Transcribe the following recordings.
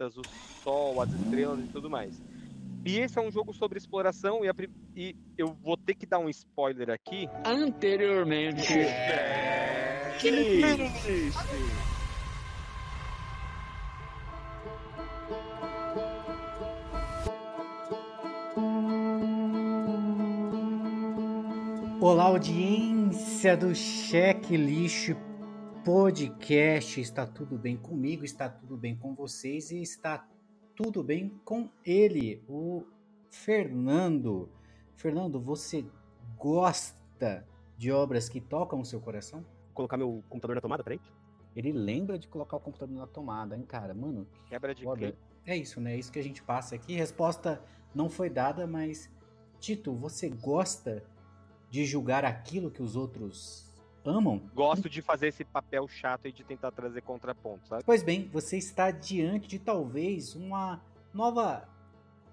planetas, o Sol, as estrelas e tudo mais. E esse é um jogo sobre exploração e, a, e eu vou ter que dar um spoiler aqui. Anteriormente. É... Que isso? Olá, audiência do Checklist Podcast. Está tudo bem comigo? Está tudo bem com vocês? E está tudo bem com ele, o Fernando. Fernando, você gosta de obras que tocam o seu coração? Colocar meu computador na tomada, peraí? Ele lembra de colocar o computador na tomada, hein, cara? Mano, quebra de obra. É isso, né? É isso que a gente passa aqui. Resposta não foi dada, mas Tito, você gosta de julgar aquilo que os outros amam? Gosto de fazer esse papel chato e de tentar trazer contrapontos, sabe? Pois bem, você está diante de talvez uma nova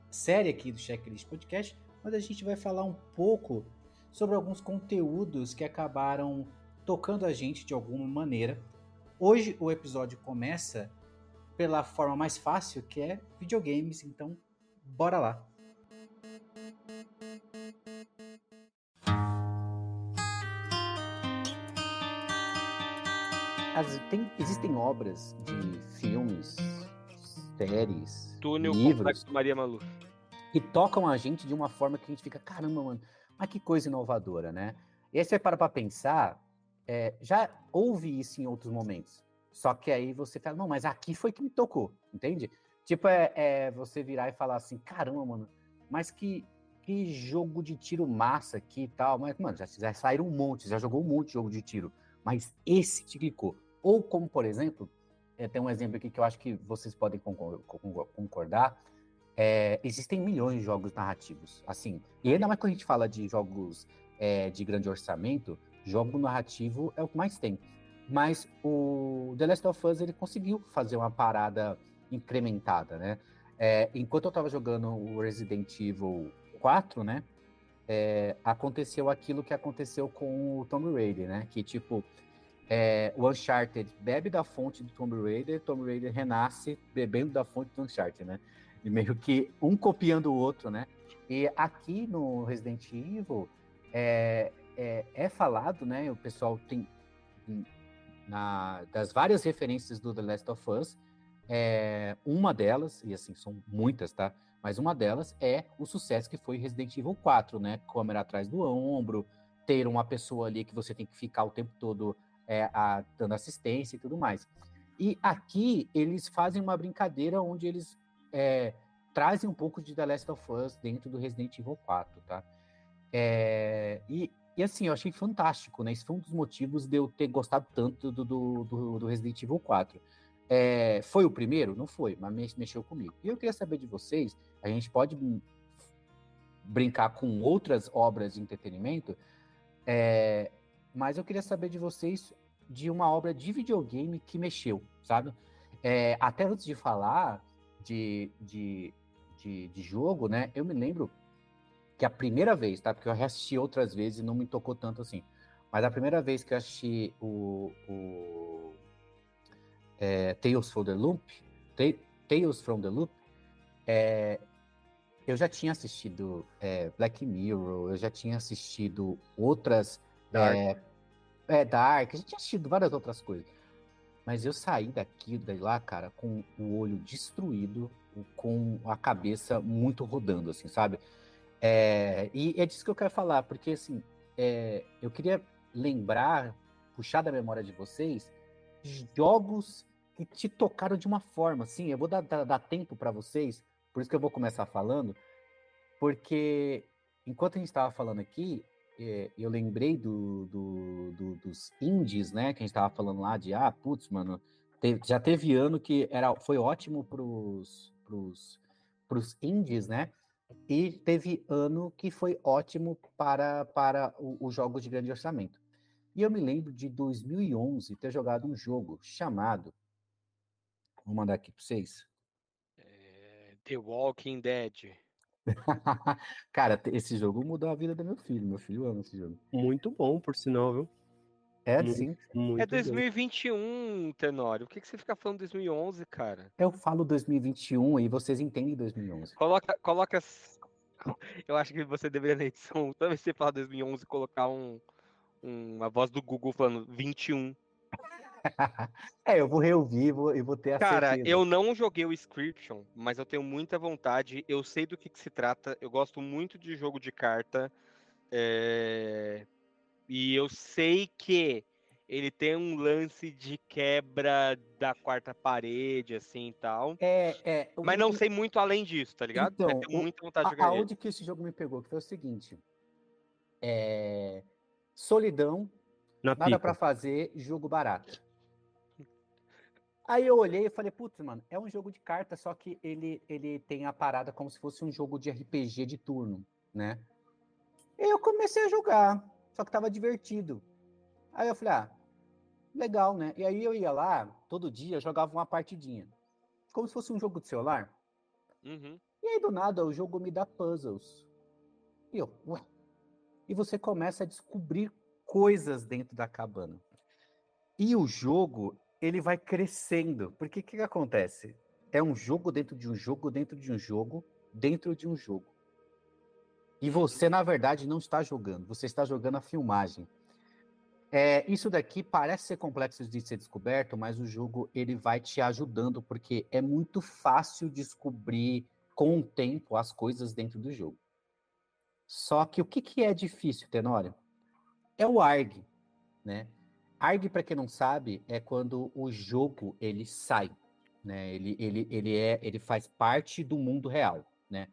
série aqui do Checklist Podcast, onde a gente vai falar um pouco sobre alguns conteúdos que acabaram tocando a gente de alguma maneira. Hoje o episódio começa pela forma mais fácil, que é videogames, então bora lá. As, tem, existem obras de filmes, séries, Túnel livros do Maria Malu. que tocam a gente de uma forma que a gente fica, caramba, mano, mas que coisa inovadora, né? E aí você para pra pensar, é, já houve isso em outros momentos. Só que aí você fala, não, mas aqui foi que me tocou, entende? Tipo, é, é você virar e falar assim, caramba, mano, mas que, que jogo de tiro massa aqui e tal. Mas, mano, já, já saíram um monte, já jogou um monte de jogo de tiro. Mas esse te clicou. Ou como, por exemplo, é, tem um exemplo aqui que eu acho que vocês podem concordar, é, existem milhões de jogos narrativos, assim, e ainda mais quando a gente fala de jogos é, de grande orçamento, jogo narrativo é o que mais tem. Mas o The Last of Us, ele conseguiu fazer uma parada incrementada, né? É, enquanto eu tava jogando o Resident Evil 4, né? É, aconteceu aquilo que aconteceu com o Tomb Raider, né? Que, tipo, é, o Uncharted bebe da fonte do Tomb Raider, Tomb Raider renasce bebendo da fonte do Uncharted, né? E meio que um copiando o outro, né? E aqui no Resident Evil é, é, é falado, né? O pessoal tem na, das várias referências do The Last of Us, é, uma delas, e assim, são muitas, tá? Mas uma delas é o sucesso que foi Resident Evil 4, né? Câmera atrás do ombro, ter uma pessoa ali que você tem que ficar o tempo todo é, a, dando assistência e tudo mais. E aqui eles fazem uma brincadeira onde eles é, trazem um pouco de The Last of Us dentro do Resident Evil 4, tá? É, e, e, assim, eu achei fantástico, né? Esse foi um dos motivos de eu ter gostado tanto do, do, do, do Resident Evil 4. É, foi o primeiro? Não foi, mas mexeu comigo. E eu queria saber de vocês, a gente pode brincar com outras obras de entretenimento, é, mas eu queria saber de vocês de uma obra de videogame que mexeu, sabe? É, até antes de falar de, de, de, de, jogo, né? Eu me lembro que a primeira vez, tá? Porque eu reassisti outras vezes e não me tocou tanto assim. Mas a primeira vez que eu assisti o, o é, Tales from the Loop, Tales from the Loop, é, eu já tinha assistido é, Black Mirror, eu já tinha assistido outras é, é, Dark, a gente tinha assistido várias outras coisas. Mas eu saí daqui, daí lá, cara, com o olho destruído, com a cabeça muito rodando, assim, sabe? É, e é disso que eu quero falar, porque, assim, é, eu queria lembrar, puxar da memória de vocês, jogos que te tocaram de uma forma, assim, eu vou dar, dar, dar tempo para vocês, por isso que eu vou começar falando, porque enquanto a gente estava falando aqui, é, eu lembrei do, do, do, dos indies, né? Que a gente tava falando lá de, ah, putz, mano, já teve ano que era, foi ótimo pros, pros, pros indies, né? E teve ano que foi ótimo para, para os jogos de grande orçamento. E eu me lembro de 2011 ter jogado um jogo chamado. Vou mandar aqui para vocês. É, The Walking Dead. Cara, esse jogo mudou a vida do meu filho. Meu filho ama esse jogo. Muito bom, por sinal, viu? É, Muito- sim. Muito É doido. 2021, Tenório. Por que, que você fica falando 2011, cara? Eu falo 2021 e vocês entendem 2011. Coloca, coloca. Eu acho que você deveria na edição, toda vez que você falar 2011, colocar um, um- uma voz do Google falando 21. é, eu vou reouvir vou- e vou ter a Cara, certeza. eu não joguei o Inscription, mas eu tenho muita vontade. Eu sei do que, que se trata. Eu gosto muito de jogo de carta. é, E eu sei que ele tem um lance de quebra da quarta parede, assim e tal. É, é, o- Mas não o- sei muito além disso, tá ligado? Então, tenho o- muita vontade de A- jogar ele. aonde que esse jogo me pegou? Que foi o seguinte. É, solidão, Na nada pica. pra fazer, jogo barato. Aí eu olhei e falei, putz, mano, é um jogo de carta, só que ele, ele tem a parada como se fosse um jogo de RPG de turno, né? E eu comecei a jogar, só que tava divertido. Aí eu falei, ah, legal, né? E aí eu ia lá, todo dia, jogava uma partidinha. Como se fosse um jogo de celular. Uhum. E aí, do nada, o jogo me dá puzzles. E eu, ué. E você começa a descobrir coisas dentro da cabana. E o jogo, ele vai crescendo. Porque o que, que acontece? É um jogo dentro de um jogo, dentro de um jogo, dentro de um jogo. E você, na verdade, não está jogando, você está jogando a filmagem. É, isso daqui parece ser complexo de ser descoberto, mas o jogo ele vai te ajudando, porque é muito fácil descobrir com o tempo as coisas dentro do jogo. Só que o que, que é difícil, Tenório? É o ARG, né? ARG, para quem não sabe, é quando o jogo ele sai, né? Ele, ele, ele, é, ele faz parte do mundo real, né?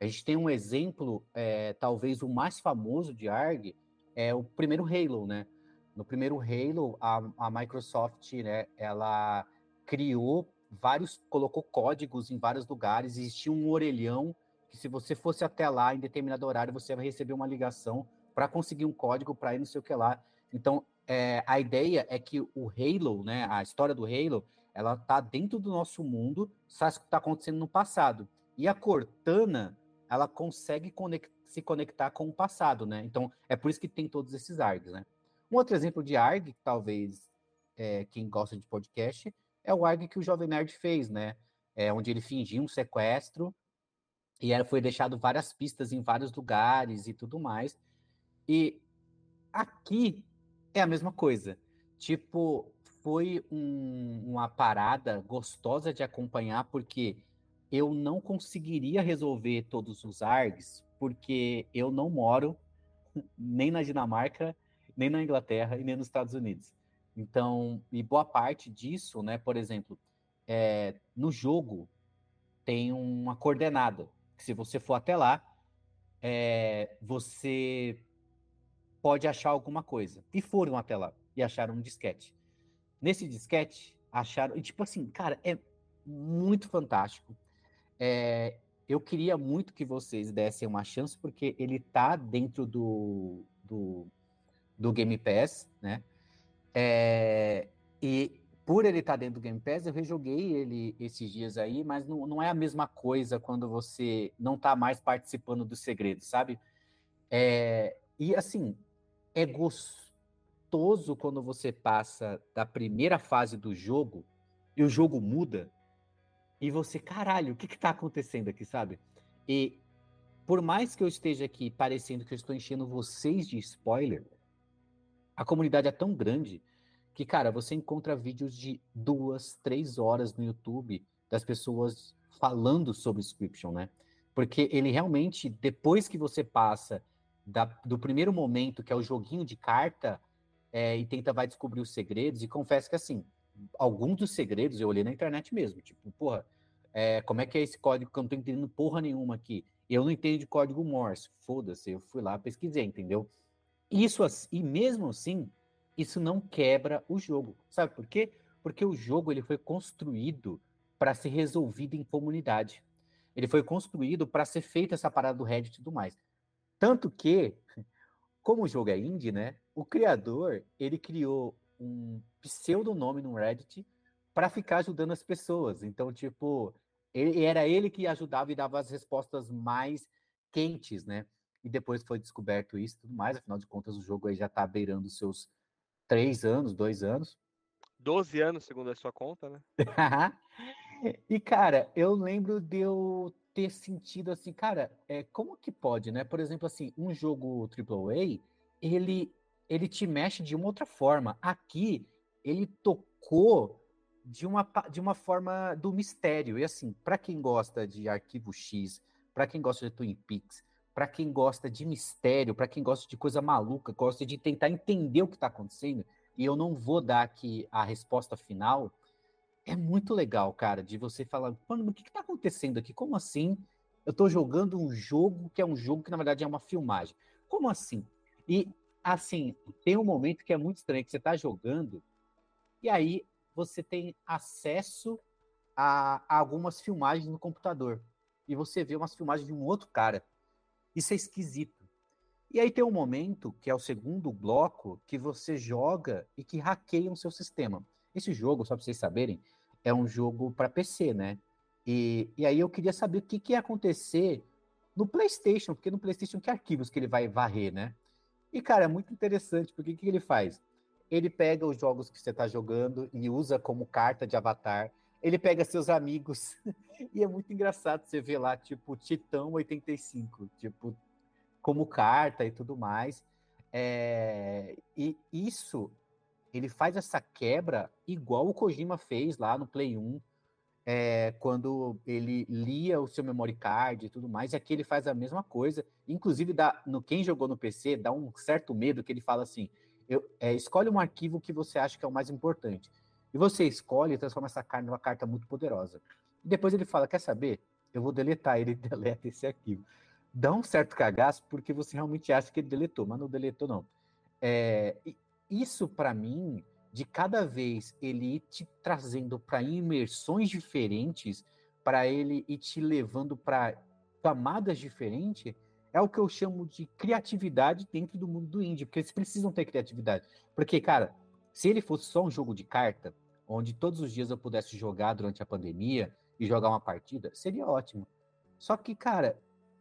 A gente tem um exemplo, é, talvez o mais famoso de ARG, é o primeiro Halo, né? No primeiro Halo, a, a Microsoft, né, ela criou vários, colocou códigos em vários lugares, existia um orelhão que se você fosse até lá em determinado horário, você vai receber uma ligação para conseguir um código para ir não sei o que lá. Então, é, a ideia é que o Halo, né, a história do Halo, ela tá dentro do nosso mundo, sabe o que está acontecendo no passado. E a Cortana, ela consegue se conectar com o passado, né? Então, é por isso que tem todos esses ARGs, né? Um outro exemplo de ARG, que talvez é, quem gosta de podcast, é o ARG que o Jovem Nerd fez, né? É, onde ele fingiu um sequestro e era, foi deixado várias pistas em vários lugares e tudo mais. E aqui é a mesma coisa. Tipo, foi um- uma parada gostosa de acompanhar, porque eu não conseguiria resolver todos os ARGs, porque eu não moro nem na Dinamarca, nem na Inglaterra e nem nos Estados Unidos. Então, e boa parte disso, né, por exemplo, é, no jogo tem uma coordenada, que se você for até lá, é, você pode achar alguma coisa. E foram até lá e acharam um disquete. Nesse disquete, acharam. E tipo assim, cara, é muito fantástico. É, eu queria muito que vocês dessem uma chance, porque ele tá dentro do, do, do Game Pass, né? É, e por ele estar dentro do Game Pass, eu rejoguei ele esses dias aí, mas não, não é a mesma coisa quando você não tá mais participando dos segredos, sabe? É, e assim, é gostoso quando você passa da primeira fase do jogo e o jogo muda e você, caralho, o que que tá acontecendo aqui, sabe? E por mais que eu esteja aqui parecendo que eu estou enchendo vocês de spoiler, a comunidade é tão grande que, cara, você encontra vídeos de duas, três horas no YouTube das pessoas falando sobre Scription, né? Porque ele realmente, depois que você passa da- do primeiro momento, que é o joguinho de carta, é, e tenta vai descobrir os segredos, e confesso que, assim, alguns dos segredos eu olhei na internet mesmo, tipo, porra, é, como é que é esse código que eu não tô entendendo porra nenhuma aqui? Eu não entendo de código Morse, foda-se, eu fui lá, pesquisei, entendeu? Isso, e mesmo assim, isso não quebra o jogo. Sabe por quê? Porque o jogo ele foi construído para ser resolvido em comunidade. Ele foi construído para ser feita essa parada do Reddit e tudo mais. Tanto que, como o jogo é indie, né? O criador, ele criou um pseudonome no Reddit para ficar ajudando as pessoas. Então, tipo, ele, era ele que ajudava e dava as respostas mais quentes, né? E depois foi descoberto isso e tudo mais. Afinal de contas, o jogo aí já tá beirando os seus três anos, dois anos. 12 anos, segundo a sua conta, né? e, cara, eu lembro de eu ter sentido assim, cara, é, como que pode, né? Por exemplo, assim, um jogo AAA, ele, ele te mexe de uma outra forma. Aqui, ele tocou de uma, de uma forma do mistério. E assim, para quem gosta de Arquivo X, para quem gosta de Twin Peaks, para quem gosta de mistério, para quem gosta de coisa maluca, gosta de tentar entender o que está acontecendo, e eu não vou dar aqui a resposta final, é muito legal, cara, de você falar, mano, o que está acontecendo aqui? Como assim? Eu estou jogando um jogo que é um jogo que na verdade é uma filmagem. Como assim? E assim, tem um momento que é muito estranho que você está jogando e aí você tem acesso a, a algumas filmagens no computador e você vê umas filmagens de um outro cara. Isso é esquisito. E aí tem um momento, que é o segundo bloco, que você joga e que hackeia o seu sistema. Esse jogo, só para vocês saberem, é um jogo para PC, né? E, e aí eu queria saber o que, que ia acontecer no PlayStation, porque no PlayStation que arquivos que ele vai varrer, né? E, cara, é muito interessante, porque o que, que ele faz? Ele pega os jogos que você está jogando e usa como carta de avatar ele pega seus amigos e é muito engraçado você ver lá, tipo, Titão 85, tipo, como carta e tudo mais. É, e isso, ele faz essa quebra igual o Kojima fez lá no Play 1, é, quando ele lia o seu memory card e tudo mais, e aqui ele faz a mesma coisa. Inclusive, dá, no quem jogou no PC, dá um certo medo que ele fala assim: eu, é, escolhe um arquivo que você acha que é o mais importante. E você escolhe e transforma essa carta numa carta muito poderosa. E depois ele fala: Quer saber? Eu vou deletar. Ele deleta esse arquivo. Dá um certo cagaço porque você realmente acha que ele deletou, mas não deletou, não. É, isso, para mim, de cada vez ele ir te trazendo para imersões diferentes, para ele ir te levando para camadas diferentes, é o que eu chamo de criatividade dentro do mundo do indie, porque eles precisam ter criatividade. Porque, cara, se ele fosse só um jogo de carta, onde todos os dias eu pudesse jogar durante a pandemia e jogar uma partida, seria ótimo. Só que, cara,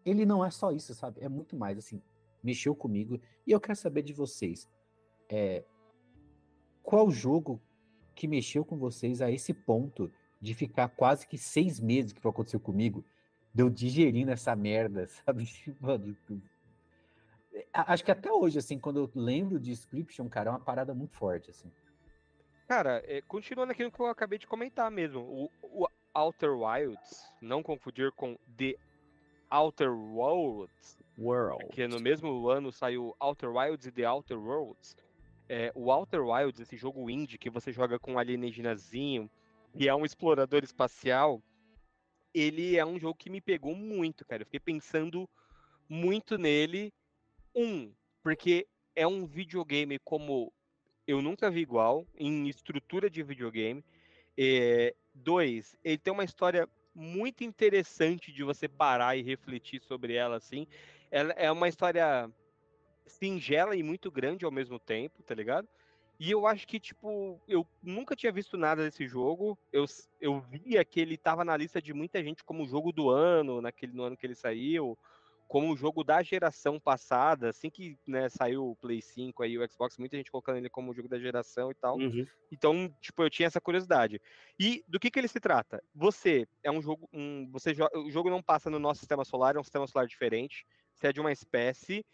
ele não é só isso, sabe? É muito mais, assim, mexeu comigo. E eu quero saber de vocês, é, qual jogo que mexeu com vocês a esse ponto de ficar quase que seis meses que aconteceu comigo, deu digerindo essa merda, sabe? Mano, acho que até hoje, assim, quando eu lembro de Inscription, cara, é uma parada muito forte, assim. Cara, é, continuando aquilo que eu acabei de comentar mesmo, o, o Outer Wilds, não confundir com The Outer Worlds, World. porque no mesmo ano saiu Outer Wilds e The Outer Worlds. É, o Outer Wilds, esse jogo indie que você joga com um alienígenazinho e é um explorador espacial, ele é um jogo que me pegou muito, cara. Eu fiquei pensando muito nele. Um, porque é um videogame como eu nunca vi igual em estrutura de videogame. É, dois, ele tem uma história muito interessante de você parar e refletir sobre ela, assim. Ela é uma história singela e muito grande ao mesmo tempo, tá ligado? E eu acho que, tipo, eu nunca tinha visto nada desse jogo. Eu, eu via que ele tava na lista de muita gente como jogo do ano, naquele no ano que ele saiu como o jogo da geração passada, assim que né, saiu o Play 5 aí, o Xbox, muita gente colocando ele como jogo da geração e tal. Uhum. Então, tipo, eu tinha essa curiosidade. E do que que ele se trata? Você é um jogo, um, você o jogo não passa no nosso sistema solar, é um sistema solar diferente. Você é de uma espécie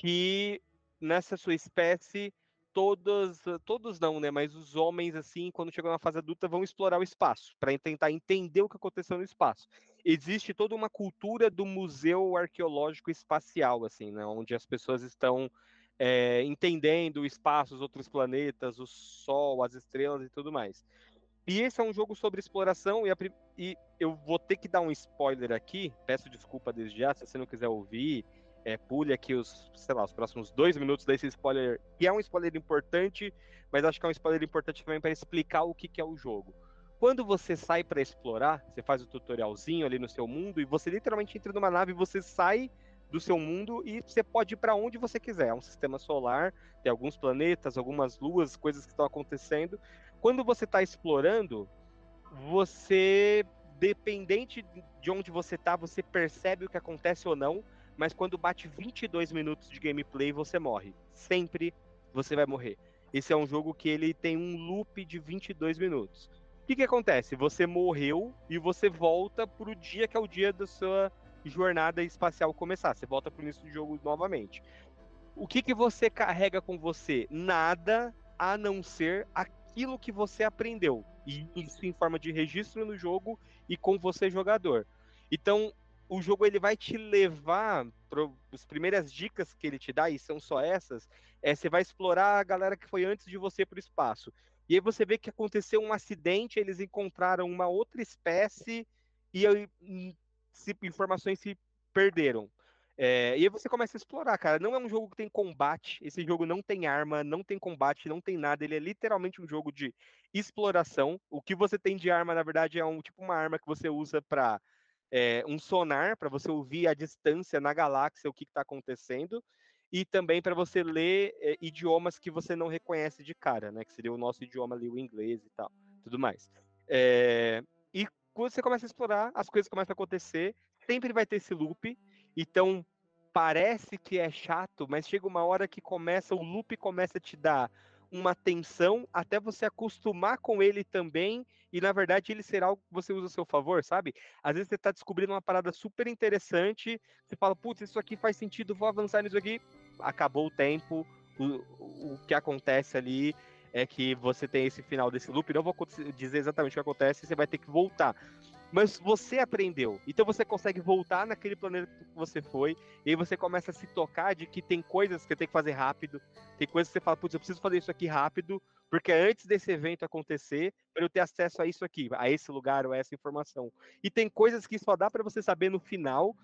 que nessa sua espécie todos, todos não, né? Mas os homens, assim, quando chegam na fase adulta, vão explorar o espaço para tentar entender o que aconteceu no espaço. Existe toda uma cultura do museu arqueológico espacial, assim, né? Onde as pessoas estão é, entendendo o espaço, os outros planetas, o Sol, as estrelas e tudo mais. E esse é um jogo sobre exploração e, a, e eu vou ter que dar um spoiler aqui. Peço desculpa desde já, se você não quiser ouvir é, pule aqui os, sei lá, os próximos dois minutos desse spoiler, que é um spoiler importante, mas acho que é um spoiler importante também para explicar o que, que é o jogo. Quando você sai para explorar, você faz o tutorialzinho ali no seu mundo e você literalmente entra numa nave, você sai do seu mundo e você pode ir para onde você quiser. É um sistema solar, tem alguns planetas, algumas luas, coisas que estão acontecendo. Quando você está explorando, você, dependente de onde você está, você percebe o que acontece ou não mas quando bate 22 minutos de gameplay, você morre. Sempre você vai morrer. esse é um jogo que ele tem um loop de 22 minutos. O que, que acontece? Você morreu e você volta pro dia que é o dia da sua jornada espacial começar. Você volta pro início do jogo novamente. O que, que você carrega com você? Nada a não ser aquilo que você aprendeu. E isso em forma de registro no jogo e com você jogador. Então, o jogo ele vai te levar para as primeiras dicas que ele te dá, e são só essas, é você vai explorar a galera que foi antes de você para o espaço. E aí você vê que aconteceu um acidente, eles encontraram uma outra espécie e aí, hum, se, informações se perderam. É, e aí você começa a explorar, cara. Não é um jogo que tem combate. Esse jogo não tem arma, não tem combate, não tem nada. Ele é literalmente um jogo de exploração. O que você tem de arma, na verdade, é um tipo uma arma que você usa para é, um sonar para você ouvir a distância na galáxia o que está acontecendo e também para você ler é, idiomas que você não reconhece de cara, né? Que seria o nosso idioma ali, o inglês e tal, tudo mais. É, e quando você começa a explorar, as coisas começam a acontecer, sempre vai ter esse loop. Então parece que é chato, mas chega uma hora que começa, o loop começa a te dar uma tensão até você acostumar com ele também e na verdade ele será algo que você usa a seu favor, sabe? Às vezes você está descobrindo uma parada super interessante, você fala, putz, isso aqui faz sentido, vou avançar nisso aqui, acabou o tempo, o, o que acontece ali é que você tem esse final desse loop, não vou dizer exatamente o que acontece, você vai ter que voltar mas você aprendeu. Então você consegue voltar naquele planeta que você foi, e aí você começa a se tocar de que tem coisas que você tem que fazer rápido, tem coisas que você fala, putz, eu preciso fazer isso aqui rápido, porque é antes desse evento acontecer, para eu ter acesso a isso aqui, a esse lugar ou a essa informação. E tem coisas que só dá para você saber no final,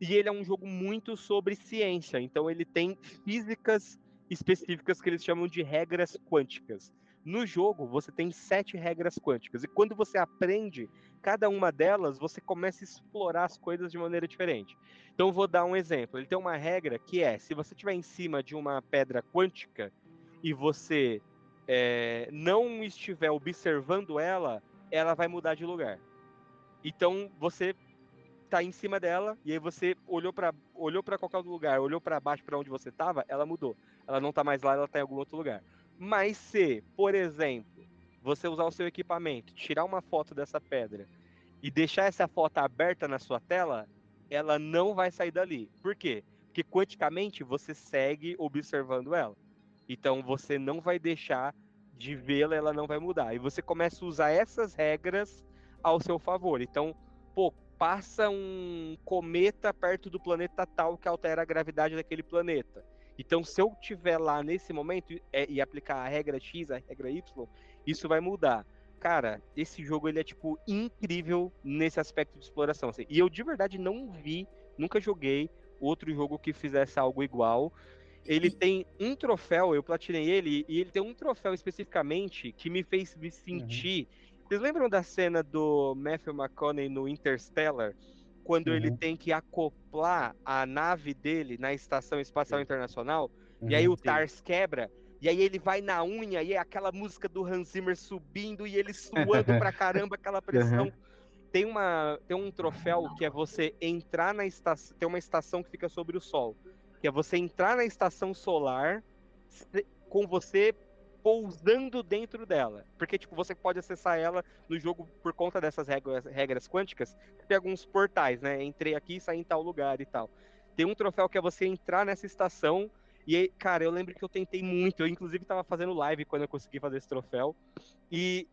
e ele é um jogo muito sobre ciência, então ele tem físicas específicas que eles chamam de regras quânticas. No jogo, você tem sete regras quânticas, e quando você aprende cada uma delas, você começa a explorar as coisas de maneira diferente. Então, vou dar um exemplo. Ele tem uma regra que é: se você estiver em cima de uma pedra quântica e você é, não estiver observando ela, ela vai mudar de lugar. Então, você está em cima dela e aí você olhou para olhou para qualquer lugar, olhou para baixo para onde você estava, ela mudou. Ela não está mais lá, ela está em algum outro lugar. Mas se, por exemplo, você usar o seu equipamento, tirar uma foto dessa pedra e deixar essa foto aberta na sua tela, ela não vai sair dali. Por quê? Porque quanticamente você segue observando ela. Então você não vai deixar de vê-la, ela não vai mudar. E você começa a usar essas regras ao seu favor. Então, pô, passa um cometa perto do planeta tal que altera a gravidade daquele planeta. Então, se eu tiver lá nesse momento é, e aplicar a regra X, a regra Y, isso vai mudar. Cara, esse jogo ele é tipo incrível nesse aspecto de exploração. Assim. E eu de verdade não vi, nunca joguei outro jogo que fizesse algo igual. Ele tem um troféu, eu platinei ele, e ele tem um troféu especificamente que me fez me sentir. Uhum. Vocês lembram da cena do Matthew McConaughey no Interstellar? Quando uhum. ele tem que acoplar a nave dele na Estação Espacial Internacional, uhum, e aí o TARS quebra, e aí ele vai na unha, e é aquela música do Hans Zimmer subindo, e ele suando pra caramba, aquela pressão. Uhum. Tem, uma, tem um troféu que é você entrar na estação, tem uma estação que fica sobre o Sol, que é você entrar na estação solar com você pousando dentro dela. Porque, tipo, você pode acessar ela no jogo por conta dessas regras, regras quânticas. Tem alguns portais, né? Entrei aqui e saí em tal lugar e tal. Tem um troféu que é você entrar nessa estação. E aí, cara, eu lembro que eu tentei muito. Eu, inclusive, tava fazendo live quando eu consegui fazer esse troféu. E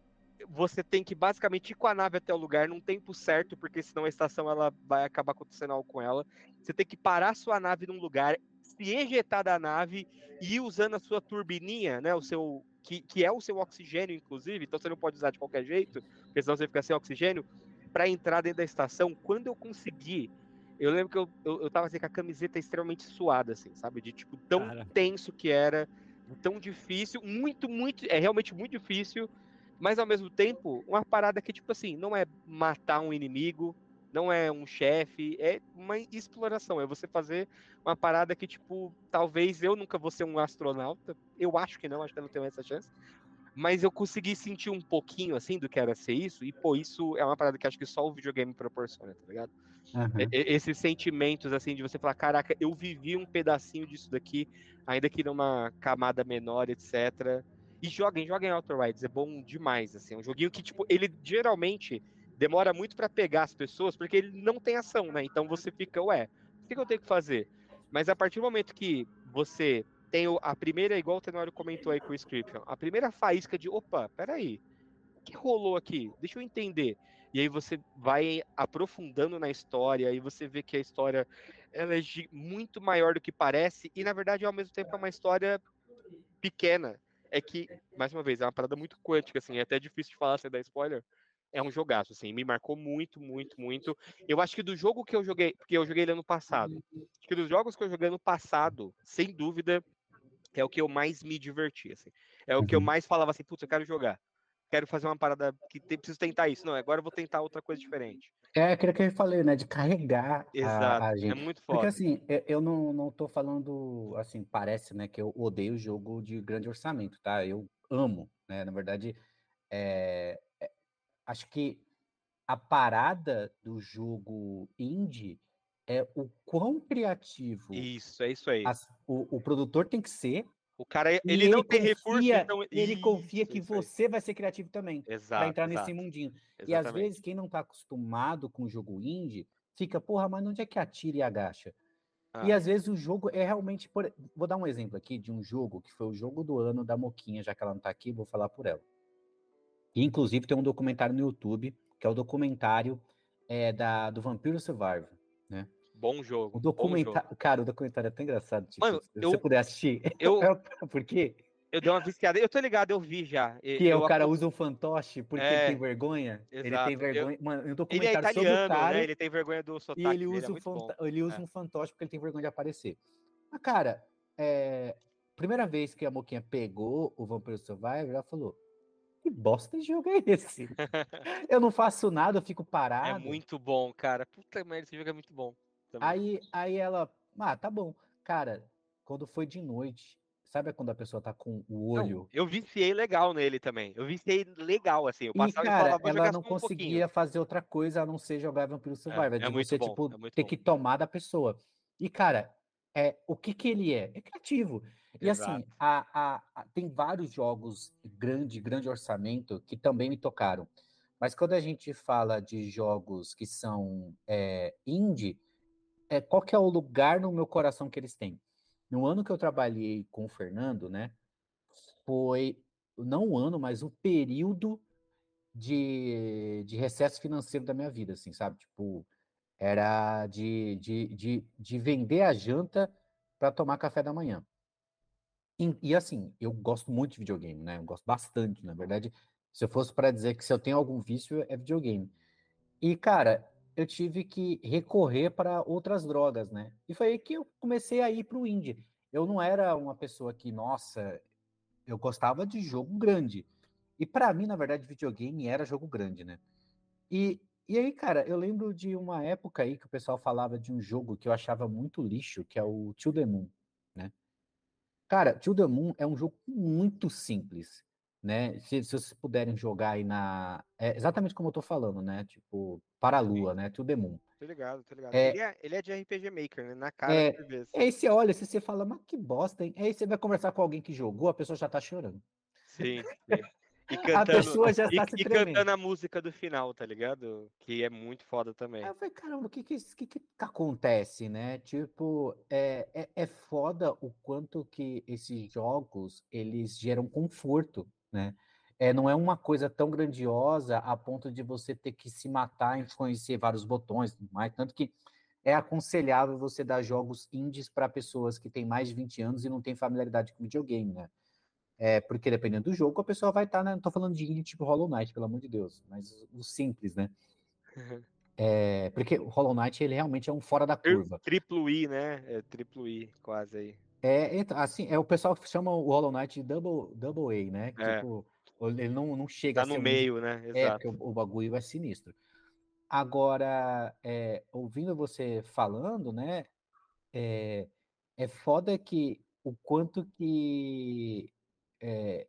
você tem que basicamente ir com a nave até o lugar num tempo certo, porque senão a estação ela vai acabar acontecendo algo com ela. Você tem que parar sua nave num lugar, se ejetar da nave e ir usando a sua turbininha, né, o seu que, que é o seu oxigênio inclusive, então você não pode usar de qualquer jeito, porque senão você fica sem oxigênio, para entrar dentro da estação. Quando eu consegui, eu lembro que eu, eu, eu tava assim, com a camiseta extremamente suada, assim, sabe? De tipo, tão Cara. tenso que era, tão difícil, muito, muito, é realmente muito difícil, mas ao mesmo tempo, uma parada que, tipo assim, não é matar um inimigo, não é um chefe, é uma exploração, é você fazer uma parada que, tipo, talvez eu nunca vou ser um astronauta, eu acho que não, acho que eu não tenho essa chance, mas eu consegui sentir um pouquinho, assim, do que era ser isso, e, pô, isso é uma parada que acho que só o videogame proporciona, tá ligado? Uhum. Esses sentimentos, assim, de você falar, caraca, eu vivi um pedacinho disso daqui, ainda que numa camada menor, etc., E joguem, joguem Outer Wilds, é bom demais, assim. É um joguinho que, tipo, ele geralmente demora muito pra pegar as pessoas, porque ele não tem ação, né? Então você fica, ué, o que que eu tenho que fazer? Mas a partir do momento que você tem a primeira, igual o Tenório comentou aí com o Scription, a primeira faísca de, opa, peraí, o que rolou aqui? Deixa eu entender. E aí você vai aprofundando na história, e você vê que a história ela é muito maior do que parece, e na verdade, ao mesmo tempo, é uma história pequena. É que, mais uma vez, é uma parada muito quântica, assim, é até difícil de falar sem dar spoiler. É um jogaço, assim, me marcou muito, muito, muito. Eu acho que do jogo que eu joguei, porque eu joguei ele ano passado, acho que dos jogos que eu joguei ano passado, sem dúvida, é o que eu mais me diverti, assim. É o que eu Uhum. mais falava assim, putz, eu quero jogar. Quero fazer uma parada que te- preciso tentar isso. Não, agora eu vou tentar outra coisa diferente. É aquilo que eu falei, né? De carregar a, Exato. a é gente. muito Porque foda. assim, eu, não, não tô falando, assim, parece, né, que eu odeio jogo de grande orçamento, tá? Eu amo, né? Na verdade, é, é- acho que a parada do jogo indie é o quão criativo Isso, é isso aí. as- o, o produtor tem que ser. O cara, e ele, não tem recurso, confia- então... Ele confia Isso, que isso aí. você vai ser criativo também, Exato, para entrar exato, nesse mundinho. E às exatamente. vezes, quem não tá acostumado com o jogo indie, fica, porra, mas onde é que atira e agacha? E Ah. às vezes o jogo é realmente. por- Vou dar um exemplo aqui de um jogo que foi o jogo do ano da Moquinha, já que ela não tá aqui, vou falar por ela. E, inclusive, tem um documentário no YouTube, que é o documentário é, da, do Vampiro Survivor. Bom jogo. O bom jogo. documentário. Cara, o documentário é tão engraçado. Tipo, Mano, se eu- você puder assistir. Eu, Por quê? eu dei uma viciada. Eu tô ligado, eu vi já. Que é eu o cara usa um fantoche porque É, ele tem vergonha. Ele exato. tem Eu- vergonha. Mano, um Ele é documentário sobre o italiano, cara. né? Ele tem vergonha do sotaque E ele dele, é usa, um, bom. fanta- ele usa É. um fantoche porque ele tem vergonha de aparecer. Mas, cara, é, primeira vez que a Moquinha pegou o Vampire Survivor, ela falou: Que bosta de jogo é esse? eu não faço nada, eu fico É parado. muito bom, cara. Puta merda, esse jogo é muito bom. também. Aí, aí ela, ah, tá bom. Cara, quando foi de noite, sabe quando a pessoa tá com o Não, olho? eu viciei legal nele também. Eu viciei legal, assim. Eu E, passava e cara, falava, vou ela não só um conseguia fazer outra coisa a não ser jogar Vampiro Survivor. é de muito você, bom, tipo, é muito ter bom. que tomar da pessoa. E, cara, é, o que que ele é? É criativo. E assim, a, a- a- tem vários jogos grande, grande orçamento que também me tocaram. Mas quando a gente fala de jogos que são é, indie, é, qual que é o lugar no meu coração que eles têm? No ano que eu trabalhei com o Fernando, né? Foi não um ano, mas um período de, de recesso financeiro da minha vida, assim, sabe? Tipo, era de, de, de, de vender a janta para tomar café da manhã. E, e, assim, eu gosto muito de videogame, né? Eu gosto bastante, na verdade. Se eu fosse para dizer que se eu tenho algum vício, é videogame. E, cara, eu tive que recorrer para outras drogas, né? E foi aí que eu comecei a ir para o indie. Eu não era uma pessoa que, nossa, eu gostava de jogo grande. E para mim, na verdade, videogame era jogo grande, né? E, e aí, cara, eu lembro de uma época aí que o pessoal falava de um jogo que eu achava muito lixo, que é o To The Moon? Cara, To The Moon é um jogo muito simples, né? Se, se vocês puderem jogar aí na... É exatamente como eu tô falando, né? Tipo, para a lua, né? To The Moon. Tô ligado, tô ligado. É- Ele, é, ele é de RPG Maker, né? Na cara É, você assim. Aí você olha, se você fala, mas que bosta, hein? Aí você vai conversar com alguém que jogou, a pessoa já tá chorando. Sim, sim. E A cantando, pessoa já e, está se e tremendo. cantando a música do final, tá ligado? Que é muito foda também. Aí eu falei, caramba, o que que, que que acontece, né? Tipo, é, é, é foda o quanto que esses jogos, eles geram conforto, né? É, não é uma coisa tão grandiosa a ponto de você ter que se matar em conhecer vários botões e tudo mais, tanto que é aconselhável você dar jogos indies para pessoas que têm mais de 20 anos e não têm familiaridade com videogame, né? É, porque dependendo do jogo, a pessoa vai estar, né? Não tô falando de indie tipo Hollow Knight, pelo amor de Deus, mas o simples, né? É, porque o Hollow Knight, ele realmente é um fora da curva. Triplo I, né? É triplo I, quase aí. É, assim, é o pessoal que chama o Hollow Knight de Double, double A, né? É. Tipo, ele não, não chega Tá no um meio, né? É, Exato. porque o, o bagulho é sinistro. Agora, é, ouvindo você falando, né? É, é foda que o quanto que é,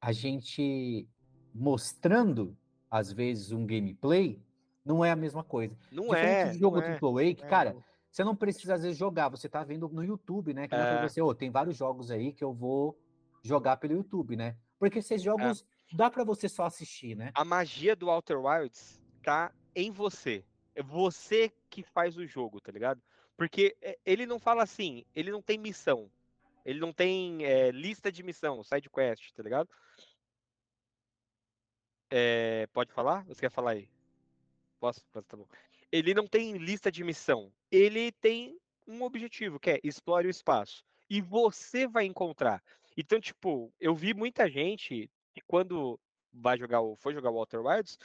a gente mostrando, às vezes, um gameplay, não é a mesma coisa. Não Diferente é. de jogo não é, AAA, que, é, cara, você não precisa, às vezes, jogar, você tá vendo no YouTube, né? Que É. você, "Ô, tem vários jogos aí que eu vou jogar pelo YouTube, né? Porque esses jogos dá pra você só assistir, né? A magia do Outer Wilds tá em você. É você que faz o jogo, tá ligado? Porque é, ele não fala assim, ele não tem missão. Ele não tem é, lista de missão, side quest, tá ligado? É, pode falar? Você quer falar aí? Posso? Tá bom. Ele não tem lista de missão. Ele tem um objetivo, que é explore o espaço. E você vai encontrar. Então, tipo, eu vi muita gente que quando vai jogar foi jogar o Walter Wilds,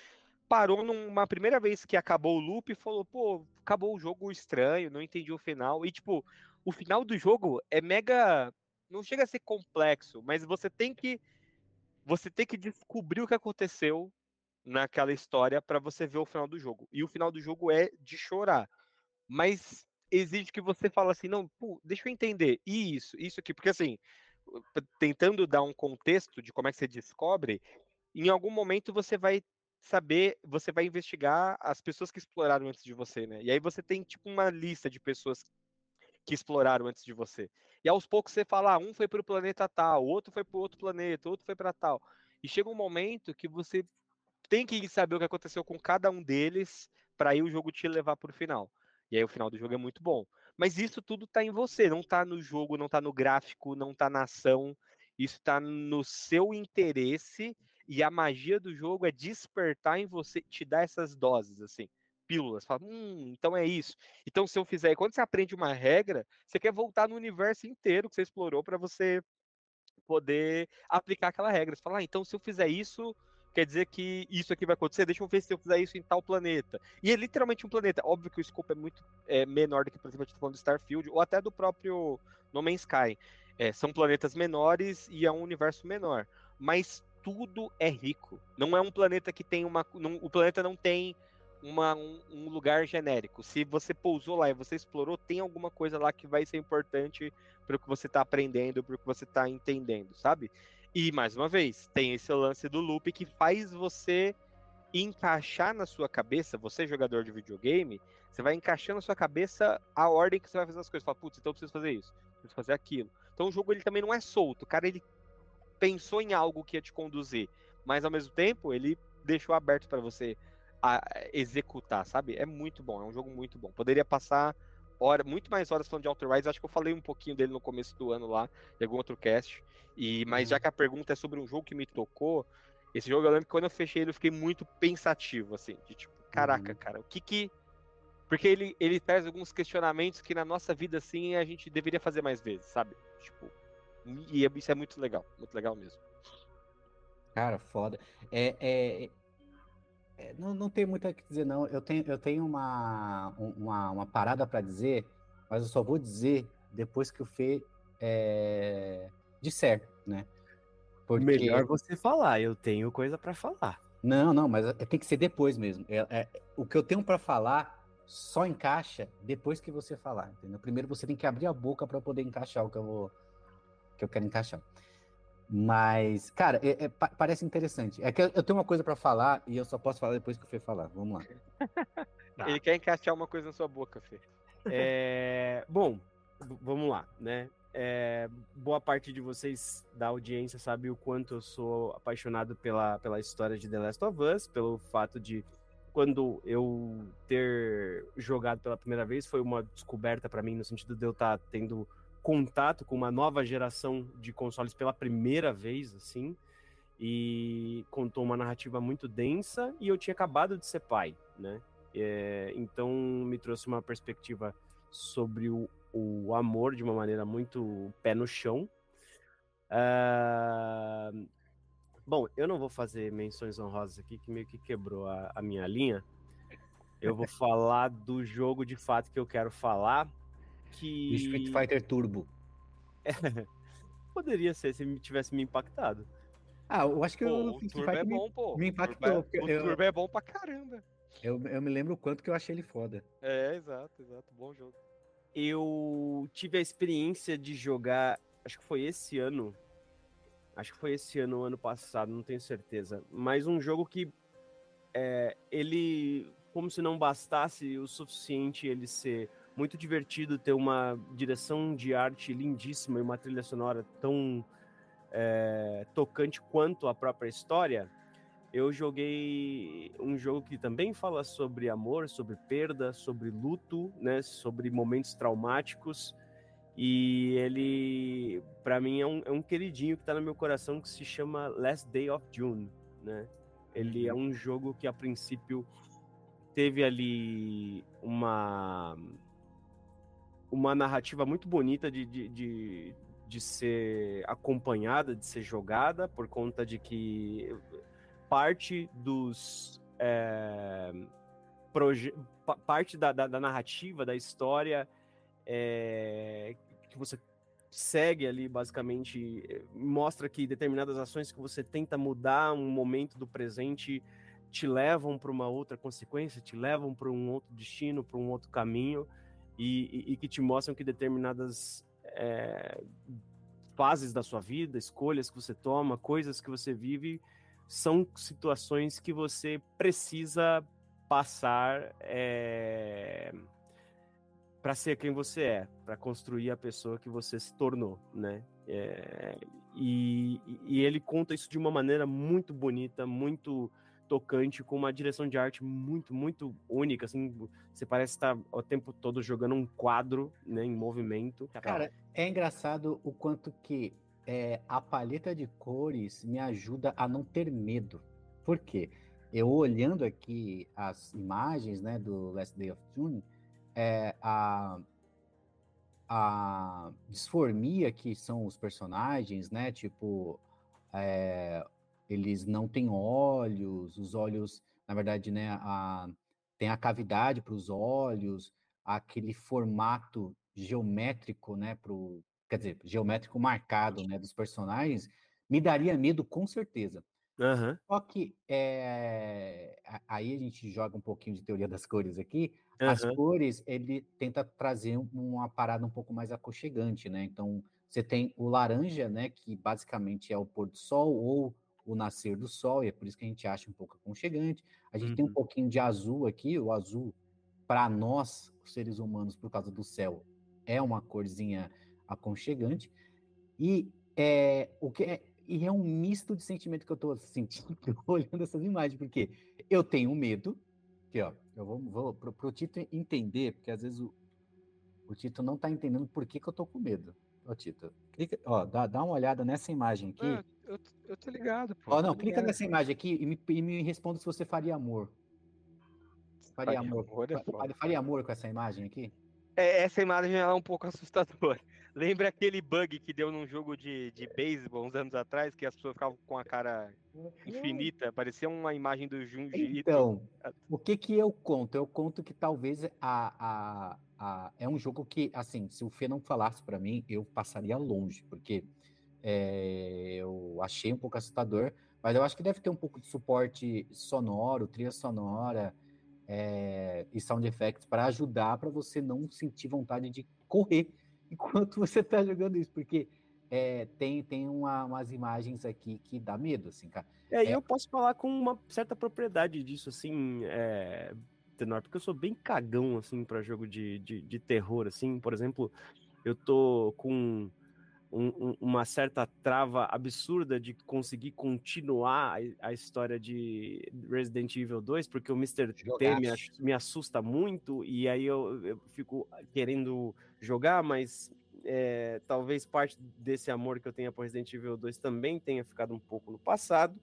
parou numa primeira vez que acabou o loop e falou, pô, acabou o jogo estranho, não entendi o final. E, tipo, o final do jogo é mega. Não chega a ser complexo, mas você tem que. Você tem que descobrir o que aconteceu naquela história para você ver o final do jogo. E o final do jogo é de chorar. Mas exige que você fale assim, não, pô, deixa eu entender. Isso, isso aqui, porque assim, tentando dar um contexto de como é que você descobre, em algum momento você vai saber, você vai investigar as pessoas que exploraram antes de você, né? E aí você tem tipo uma lista de pessoas que exploraram antes de você. E aos poucos você fala, ah, um foi para o planeta tal, outro foi para outro planeta, outro foi para tal. E chega um momento que você tem que saber o que aconteceu com cada um deles para aí o jogo te levar para o final. E aí o final do jogo é muito bom. Mas isso tudo está em você, não está no jogo, não está no gráfico, não está na ação. Isso está no seu interesse e a magia do jogo é despertar em você, te dar essas doses, assim, pílulas. Fala, hum, então é isso. Então, se eu fizer, quando você aprende uma regra, você quer voltar no universo inteiro que você explorou para você poder aplicar aquela regra. Você fala, ah, então se eu fizer isso, quer dizer que isso aqui vai acontecer, deixa eu ver se eu fizer isso em tal planeta. E é literalmente um planeta. Óbvio que o escopo é muito é, menor do que, por exemplo, a gente falando do Starfield, ou até do próprio No Man's Sky. É, são planetas menores e é um universo menor. Mas tudo é rico. Não é um planeta que tem uma. Não, o planeta não tem uma, um, um, lugar genérico. Se você pousou lá e você explorou, tem alguma coisa lá que vai ser importante para o que você está aprendendo, para o que você está entendendo, sabe? E mais uma vez, tem esse lance do loop que faz você encaixar na sua cabeça, você jogador de videogame, você vai encaixando na sua cabeça a ordem que você vai fazer as coisas. Fala, putz, então eu preciso fazer isso, preciso fazer aquilo. Então o jogo ele também não é solto, o cara ele pensou em algo que ia te conduzir, mas ao mesmo tempo ele deixou aberto para você executar, sabe? É muito bom, é um jogo muito bom. Poderia passar hora, muito mais horas falando de Outer Wilds. Acho que eu falei um pouquinho dele no começo do ano lá, em algum outro cast. E, mas já uhum. que a pergunta é sobre um jogo que me tocou, esse jogo eu lembro que quando eu fechei ele eu fiquei muito pensativo, assim, de tipo, caraca, uhum. cara, o que que. Porque ele, ele traz alguns questionamentos que na nossa vida, assim, a gente deveria fazer mais vezes, sabe? Tipo, e é, isso é muito legal, muito legal mesmo. Cara, foda. É, é, é, não, não tem muito o que dizer, não. Eu tenho, eu tenho uma, uma, uma parada para dizer, mas eu só vou dizer depois que o Fê é, disser, né? Porque... Melhor você falar, eu tenho coisa para falar. Não, não, mas é, tem que ser depois mesmo. É, é o que eu tenho para falar só encaixa depois que você falar, entendeu? Primeiro você tem que abrir a boca para poder encaixar o que eu vou que eu quero encaixar. Mas, cara, é, é, parece interessante. É que eu, tenho uma coisa para falar e eu só posso falar depois que o Fê falar. Vamos lá. Tá. Ele quer encaixar uma coisa na sua boca, Fê. É, bom, vamos lá, né? É, boa parte de vocês da audiência sabe o quanto eu sou apaixonado pela, pela história de The Last of Us, pelo fato de quando eu ter jogado pela primeira vez foi uma descoberta para mim no sentido de eu estar tá tendo contato com uma nova geração de consoles pela primeira vez, assim, e contou uma narrativa muito densa e eu tinha acabado de ser pai, né? É, então me trouxe uma perspectiva sobre o, o, amor de uma maneira muito pé no chão. Uh, bom, eu não vou fazer menções honrosas aqui, que meio que quebrou a, a minha linha. Eu vou falar do jogo de fato que eu quero falar, que. Street Fighter Turbo. É, poderia ser se me tivesse me impactado. Ah, eu acho que pô, o, o Turbo é bom, pô. Me impactou. O Turbo, é, o Turbo é bom pra caramba. Eu, eu me lembro o quanto que eu achei ele foda. É, exato, exato. Bom jogo. Eu tive a experiência de jogar, acho que foi esse ano. Acho que foi esse ano, ano passado, não tenho certeza. Mas um jogo que é, ele, como se não bastasse o suficiente ele ser muito divertido ter uma direção de arte lindíssima e uma trilha sonora tão é, tocante quanto a própria história, eu joguei um jogo que também fala sobre amor, sobre perda, sobre luto, né, sobre momentos traumáticos. E ele, para mim, é um, é um queridinho que tá no meu coração que se chama Last Day of June, né? Ele é uhum. um jogo que a princípio teve ali uma uma narrativa muito bonita de, de, de, de, ser acompanhada, de ser jogada, por conta de que parte dos. É, parte da, da, da, narrativa, da história é, que você segue ali, basicamente, mostra que determinadas ações que você tenta mudar um momento do presente te levam para uma outra consequência, te levam para um outro destino, para um outro caminho, e, e, e, que te mostram que determinadas é, fases da sua vida, escolhas que você toma, coisas que você vive, são situações que você precisa passar é, para ser quem você é, para construir a pessoa que você se tornou, né? É, e, e, ele conta isso de uma maneira muito bonita, muito tocante, com uma direção de arte muito, muito única, assim, você parece estar o tempo todo jogando um quadro, né, em movimento. Cara, é engraçado o quanto que é, a paleta de cores me ajuda a não ter medo. Por quê? Eu olhando aqui as imagens, né, do Last Day of June, é, a, a disformia que são os personagens, né? Tipo, é, eles não têm olhos, os olhos, na verdade, né? A, tem a cavidade para os olhos, aquele formato geométrico, né? Pro, quer dizer, geométrico marcado, né? Dos personagens, me daria medo com certeza. Uhum. Só que é, aí a gente joga um pouquinho de teoria das cores aqui. Uhum. As cores, ele tenta trazer uma parada um pouco mais aconchegante, né? Então, você tem o laranja, né? Que basicamente é o pôr do sol ou o nascer do sol, e é por isso que a gente acha um pouco aconchegante. A gente uhum. tem um uhum. pouquinho de azul aqui, o azul, para nós, seres humanos, por causa do céu, é uma corzinha aconchegante. E é, o que é, e é um misto de sentimento que eu estou sentindo olhando essas imagens, porque eu tenho medo, que ó, eu vou, vou pro, pro Tito entender, porque às vezes o, o Tito não está entendendo por que, que eu estou com medo. Ó, Tito, clica, ó, dá, dá uma olhada nessa imagem aqui. É, eu, eu tô ligado, pô. Ó, não, clica ligado. nessa imagem aqui e me, e me responda se você faria amor. Faria, faria amor. amor é faria amor com essa imagem aqui? É, essa imagem é um pouco assustadora. Lembra aquele bug que deu num jogo de, de beisebol uns anos atrás, que as pessoas ficavam com a cara infinita? Parecia uma imagem do Junji Então, o que que eu conto? Eu conto que talvez a, a, a é um jogo que, assim, se o Fê não falasse para mim, eu passaria longe, porque é, eu achei um pouco assustador, mas eu acho que deve ter um pouco de suporte sonoro, trilha sonora, é, e sound effects para ajudar para você não sentir vontade de correr enquanto você está jogando isso, porque é, tem, tem uma, umas imagens aqui que dá medo, assim, cara. É, é... eu posso falar com uma certa propriedade disso, assim, é, Tenor, porque eu sou bem cagão, assim, para jogo de, de, de terror, assim, por exemplo, eu tô com um, uma certa trava absurda de conseguir continuar a, a, história de Resident Evil 2, porque o Mr. T me, me, assusta muito, e aí eu, eu fico querendo jogar, mas é, talvez parte desse amor que eu tenho por Resident Evil 2 também tenha ficado um pouco no passado.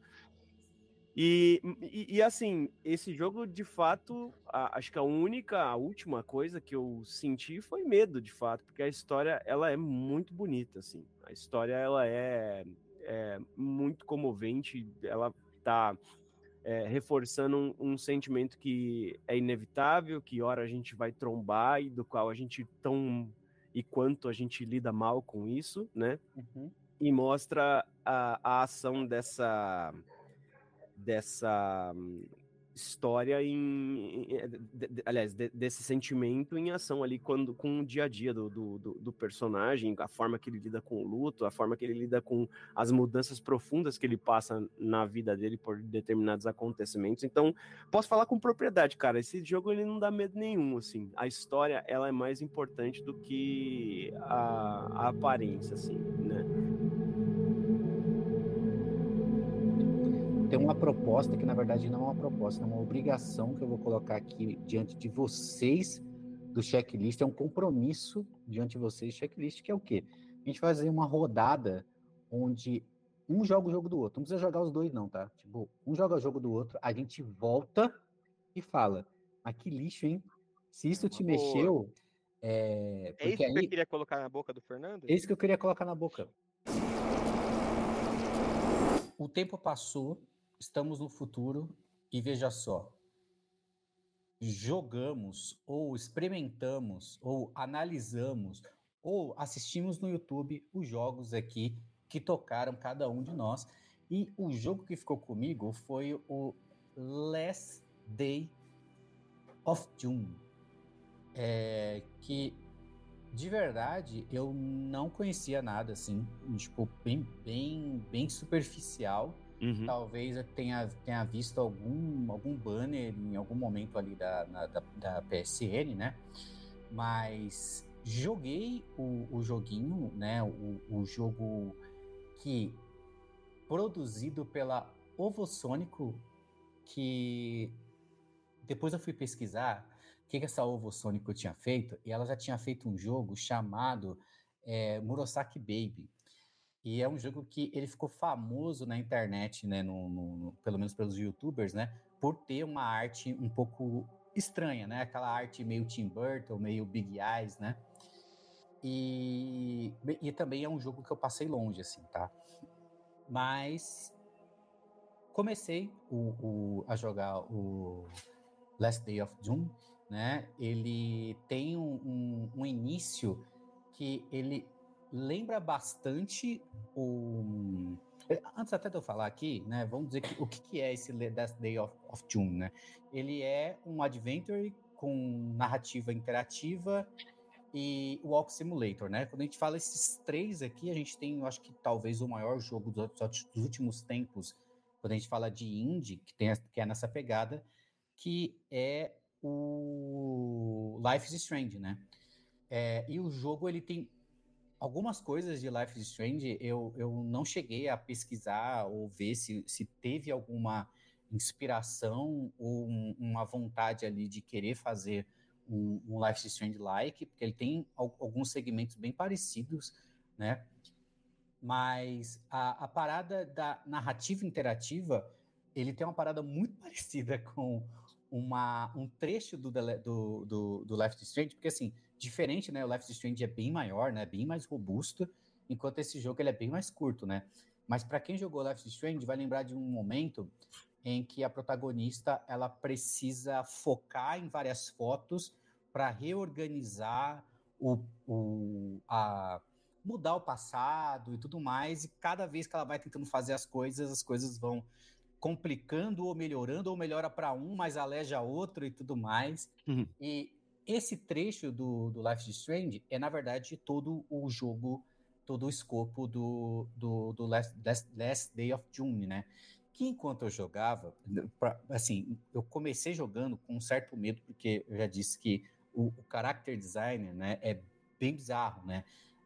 E, e, e, assim, esse jogo, de fato, a, acho que a única, a última coisa que eu senti foi medo, de fato, porque a história, ela é muito bonita, assim. A história, ela é, é muito comovente, ela tá é, reforçando um, um, sentimento que é inevitável, que hora a gente vai trombar e do qual a gente tão e quanto a gente lida mal com isso, né? Uhum. E mostra a, a ação dessa dessa hum, história em, aliás de, desse sentimento em ação ali quando com o dia a dia do, do, do, personagem a forma que ele lida com o luto a forma que ele lida com as mudanças profundas que ele passa na vida dele por determinados acontecimentos. Então posso falar com propriedade cara esse jogo ele não dá medo nenhum assim. A história ela é mais importante do que a, a aparência assim né tenho uma proposta que na verdade não é uma proposta, é uma obrigação que eu vou colocar aqui diante de vocês do checklist, é um compromisso diante de vocês checklist, que é o quê? A gente vai fazer uma rodada onde um joga o jogo do outro. Não precisa jogar os dois, não, tá? Tipo, um joga o jogo do outro, a gente volta e fala. Mas que lixo, hein? Se isso te mexeu. É, é isso que aí... eu queria colocar na boca do Fernando? É isso que eu queria colocar na boca. O tempo passou, estamos no futuro e veja só. Jogamos ou experimentamos ou analisamos ou assistimos no YouTube os jogos aqui que tocaram cada um de nós. E o jogo que ficou comigo foi o Last Day of June. É, que de verdade eu não conhecia nada assim, tipo, bem, bem, bem superficial. Uhum. Talvez tenha, tenha visto algum, algum banner em algum momento ali da, na, da, da PSN, né? Mas joguei o, o joguinho, né? O, o jogo que produzido pela Ovosônico, que depois eu fui pesquisar o que, que essa Ovosônico tinha feito, e ela já tinha feito um jogo chamado é, Murosaki Baby. E é um jogo que ele ficou famoso na internet, né, no, no, pelo menos pelos youtubers, né, por ter uma arte um pouco estranha, né, aquela arte meio Tim Burton, meio Big Eyes, né, e, e também é um jogo que eu passei longe, assim, tá? Mas comecei o, o, a jogar o Last Day of Doom, né? Ele tem um, um, um início que ele lembra bastante o Antes até de eu falar aqui, né, vamos dizer que, o que, que é esse Last Day of, of June, né? Ele é um adventure com narrativa interativa e o Walk Simulator, né? Quando a gente fala esses três aqui, a gente tem, eu acho que talvez o maior jogo dos, dos últimos tempos, quando a gente fala de indie, que, tem, que é nessa pegada, que é o Life is Strange, né? É, e o jogo, ele tem algumas coisas de Life is Strange, eu, eu não cheguei a pesquisar ou ver se, se teve alguma inspiração ou um, uma vontade ali de querer fazer um, um Life is Strange-like, porque ele tem alguns segmentos bem parecidos, né? Mas a, a parada da narrativa interativa, ele tem uma parada muito parecida com uma, um trecho do, do, do, do Life is Strange, porque assim, diferente, né? O Life is Strange é bem maior, né? Bem mais robusto, enquanto esse jogo ele é bem mais curto, né? Mas para quem jogou Life is Strange, vai lembrar de um momento em que a protagonista ela precisa focar em várias fotos para reorganizar o, o a mudar o passado e tudo mais, e cada vez que ela vai tentando fazer as coisas, as coisas vão complicando ou melhorando, ou melhora para um, mas aleja outro e tudo mais. Uhum. E esse trecho do, do Life is Strange é, na verdade, todo o jogo, todo o escopo do, do, do Last, Last, Last Day of June, né? que enquanto eu jogava, pra, assim, eu comecei jogando com um certo medo, porque eu já disse que o, o character designer, né, é bem bizarro, né?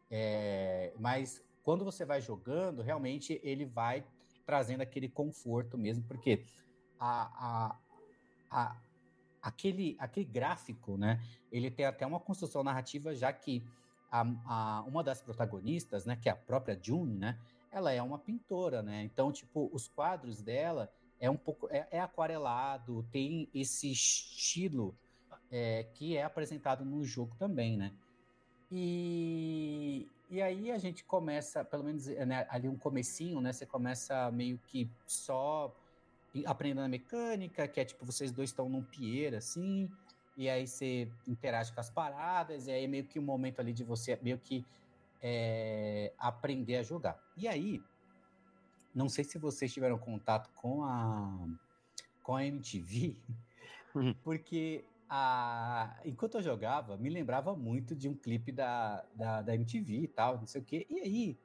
É, mas quando você vai jogando, realmente ele vai trazendo aquele conforto mesmo, porque a, a, a, aquele, aquele gráfico, né, ele tem até uma construção narrativa, já que a, a, uma das protagonistas, né, que é a própria June, né, ela é uma pintora, né? Então, tipo, os quadros dela é um pouco é, é aquarelado, tem esse estilo é, que é apresentado no jogo também, né? E, e aí a gente começa, pelo menos né, ali um comecinho, né? Você começa meio que só aprendendo a mecânica, que é tipo, vocês dois estão num pier, assim, e aí você interage com as paradas, e aí meio que um momento ali de você meio que é, aprender a jogar. E aí, não sei se vocês tiveram contato com a, com a MTV, uhum. porque a, enquanto eu jogava, me lembrava muito de um clipe da, da, da MTV e tal, não sei o quê. E aí,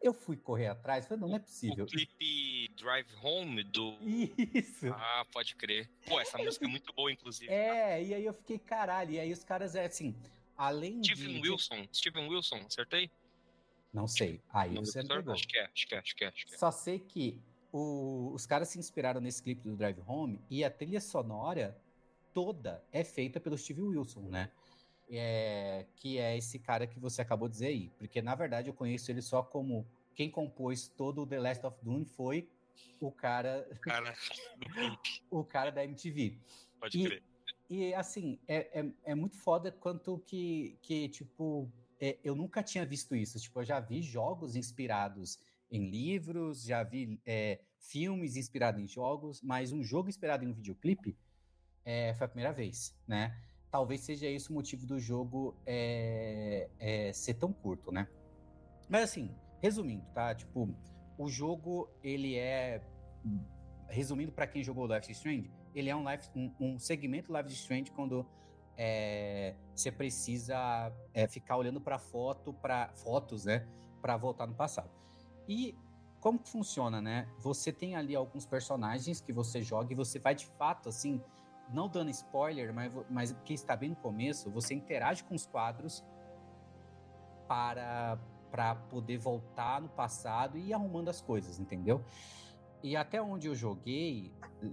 eu fui correr atrás, falei, não, não é possível. O clipe Drive Home do. Isso. Ah, pode crer. Pô, essa música é muito boa, inclusive. É, e aí eu fiquei, caralho, e aí os caras, é assim, além Steven de. Wilson, Steven Wilson, acertei? Não sei. Aí não, você não. Acho que é, acho que é, acho que é, acho que é. Só sei que o- os caras se inspiraram nesse clipe do Drive Home e a trilha sonora toda é feita pelo Steve Wilson, né? É, que é esse cara que você acabou de dizer aí. Porque, na verdade, eu conheço ele só como quem compôs todo o The Last of Dune foi o cara, Cara, do clipe. o cara da MTV. Pode E- crer. E assim, é, é, é muito foda quanto que, que tipo, é, eu nunca tinha visto isso. Tipo, eu já vi jogos inspirados em livros, já vi é, filmes inspirados em jogos, mas um jogo inspirado em um videoclipe é, foi a primeira vez, né? Talvez seja esse o motivo do jogo é, é, ser tão curto, né? Mas assim, resumindo, tá? Tipo, o jogo, ele é. Resumindo para quem jogou Life is Strange, ele é um, life, um, um segmento Life is Strange quando é, você precisa é, ficar olhando para foto, para fotos, né? Para voltar no passado. E como que funciona, né? Você tem ali alguns personagens que você joga e você vai de fato, assim, não dando spoiler, mas, mas que está bem no começo, você interage com os quadros para para poder voltar no passado e ir arrumando as coisas, entendeu? E até onde eu joguei,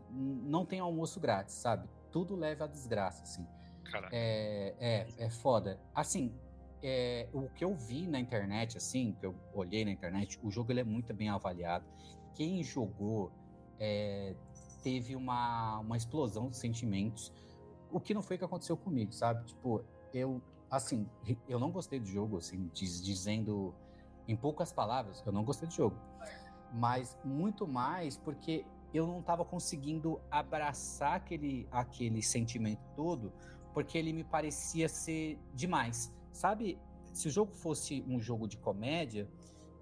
não tem almoço grátis, sabe? Tudo leva à desgraça, assim. Cara, É, é, é foda. Assim, é, o que eu vi na internet, assim, que eu olhei na internet, o jogo ele é muito bem avaliado. Quem jogou é, teve uma, uma explosão de sentimentos, o que não foi o que aconteceu comigo, sabe? Tipo, eu, assim, eu não gostei do jogo, assim, diz- dizendo em poucas palavras, eu não gostei do jogo. Mas muito mais porque eu não estava conseguindo abraçar aquele, aquele sentimento todo, porque ele me parecia ser demais. Sabe, se o jogo fosse um jogo de comédia,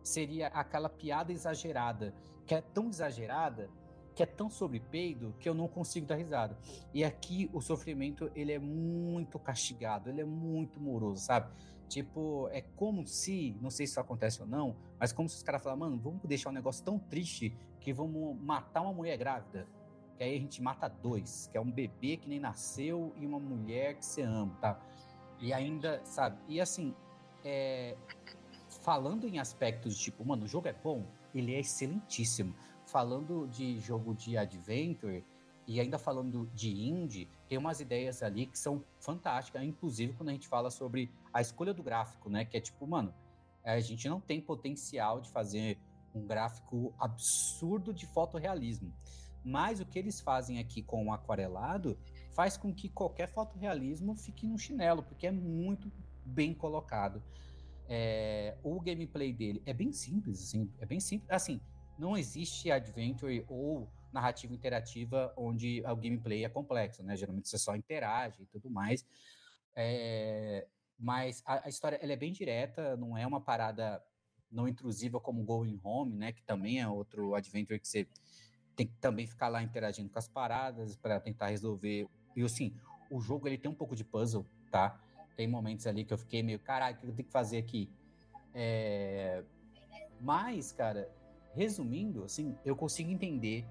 seria aquela piada exagerada, que é tão exagerada, que é tão sobre peido, que eu não consigo dar risada. E aqui o sofrimento, ele é muito castigado, ele é muito moroso, sabe? Tipo, é como se, não sei se isso acontece ou não, mas como se os caras falaram, mano, vamos deixar um negócio tão triste que vamos matar uma mulher grávida. Que aí a gente mata dois, que é um bebê que nem nasceu e uma mulher que você ama, tá? E ainda, sabe? E assim, é, falando em aspectos tipo, mano, o jogo é bom, ele é excelentíssimo. Falando de jogo de adventure e ainda falando de indie, tem umas ideias ali que são fantásticas, inclusive quando a gente fala sobre a escolha do gráfico, né? Que é tipo, mano, a gente não tem potencial de fazer um gráfico absurdo de fotorrealismo. Mas o que eles fazem aqui com o aquarelado faz com que qualquer fotorrealismo fique no chinelo, porque é muito bem colocado. É, o gameplay dele é bem simples, assim, é bem simples. Assim, não existe adventure ou narrativa interativa onde o gameplay é complexo, né? Geralmente você só interage e tudo mais. É, mas a, a história ela é bem direta, não é uma parada não intrusiva como Going Home, né? Que também é outro adventure que você tem que também ficar lá interagindo com as paradas para tentar resolver. E assim, o jogo ele tem um pouco de puzzle, tá? Tem momentos ali que eu fiquei meio, caralho, o que eu tenho que fazer aqui? É... Mas, cara, resumindo, assim, eu consigo entender